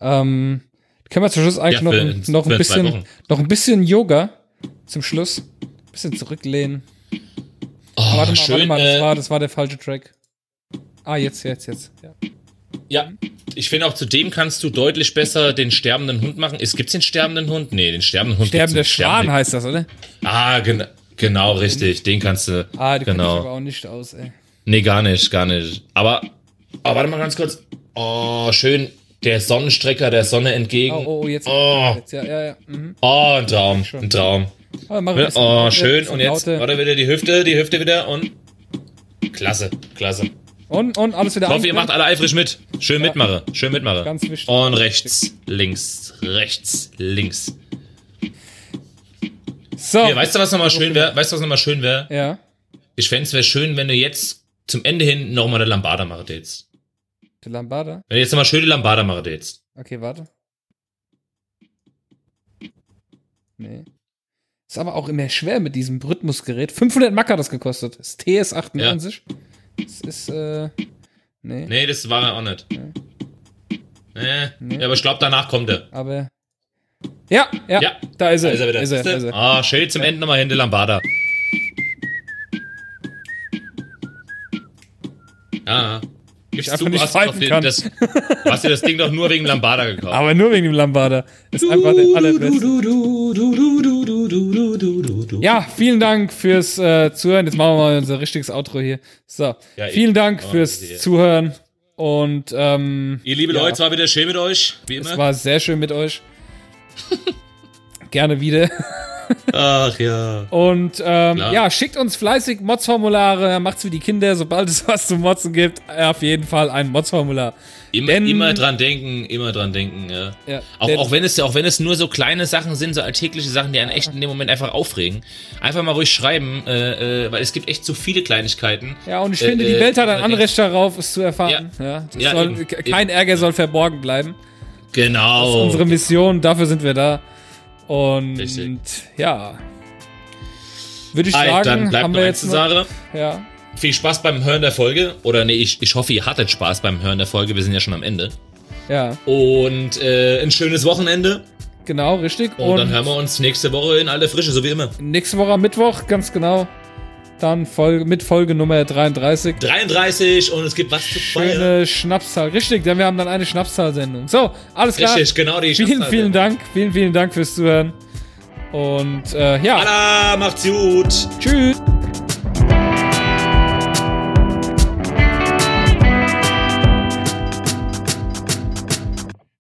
Ähm, können wir zum Schluss eigentlich Ja, noch, ein- noch, ein bisschen, noch ein bisschen Yoga zum Schluss. Ein bisschen zurücklehnen. Oh, warte mal, warte schön. mal, das, äh, war, das war der falsche Track. Ah, jetzt, jetzt, jetzt. Ja. ja, ich finde auch zudem kannst du deutlich besser den sterbenden Hund machen. Es gibt's den sterbenden Hund? Nee, den sterbenden Hund. Sterben der gibt's nicht. Schwan heißt das, oder? Ah, genau. Genau, richtig. Den kannst du. Ah, die genau. ich aber auch nicht aus, ey. Nee, gar nicht, gar nicht. Aber, aber warte mal ganz kurz. Oh, schön. Der Sonnenstrecker der Sonne entgegen. Oh, oh, jetzt. Oh. jetzt ja, ja, ja. Mhm. Oh, ein Traum. Ein Traum. Oh, ein schön. Und jetzt, warte wieder die Hüfte, die Hüfte wieder und. Klasse, klasse. Und, und alles wieder Ich hoffe, ihr macht alle eifrig mit. Schön Ja. mitmache. Schön mitmache. Ganz wichtig. Und rechts, links, rechts, links. So. Hier, weißt du, was nochmal schön wäre? Weißt du, was nochmal schön wäre? ja. Ich fände es wäre schön, wenn du jetzt zum Ende hin nochmal eine Lambada machen jetzt. Der Lambada. Du jetzt nochmal schöne Lambada machen jetzt. Okay, warte. Nee. Ist aber auch immer schwer mit diesem Rhythmusgerät. 500 Mark hat das gekostet. Das ist TS98. Das ist, äh, nee. Nee, das war er auch nicht. Nee. Nee. Ja, aber ich glaube, danach kommt er. Aber. Ja, ja, Ja, da ist er. Da ist er wieder. Ist er, ist er. Ah, schön zum Ende nochmal hin, die Lambada. Ja. Gibst einfach du, nicht pfeifen kann. das, du hast dir das Ding doch nur wegen Lambada gekauft. Aber nur wegen dem Lambada. Ist einfach der allerbeste. Ja, vielen Dank fürs äh, Zuhören. Jetzt machen wir mal unser richtiges Outro hier. So, Ja, vielen Dank fürs sehr. Zuhören. Und ähm, Ihr liebe Ja. Leute, es war wieder schön mit euch, wie es immer. war sehr schön mit euch. Gerne wieder. Ach ja. Und ähm, ja, schickt uns fleißig Mods-Formulare, macht's wie die Kinder, sobald es was zu motzen gibt, äh, auf jeden Fall ein Mods-Formular. Immer, Denn- immer dran denken, immer dran denken, ja. Ja, Auch, denn- auch, wenn es, auch wenn es nur so kleine Sachen sind, so alltägliche Sachen, die einen echt in dem Moment einfach aufregen. Einfach mal ruhig schreiben, äh, äh, weil es gibt echt zu viele Kleinigkeiten. Ja, und ich Äh, finde, die äh, Welt hat ein äh, Anrecht darauf, es zu erfahren. Ja, Ja, soll, eben, kein Ärger soll verborgen bleiben. Genau. Das ist unsere Mission, dafür sind wir da. Und Richtig. ja. Würde ich sagen, dann bleibt haben wir jetzt sagen. ja, Viel Spaß beim Hören der Folge. Oder nee, ich, ich hoffe, ihr hattet Spaß beim Hören der Folge. Wir sind ja schon am Ende. ja, Und äh, ein schönes Wochenende. genau, richtig. Und, dann hören wir uns nächste Woche in aller Frische, so wie immer. nächste Woche am Mittwoch, ganz genau. Dann Folge, mit Folge Nummer 33. 33 und es gibt was zu feiern. Schöne Schnapszahl. Richtig, denn wir haben dann eine Schnapszahl-Sendung. So, alles klar. Richtig, genau die Vielen, vielen Dank. Vielen, vielen Dank fürs Zuhören. Und äh, ja, Allah, macht's gut. tschüss.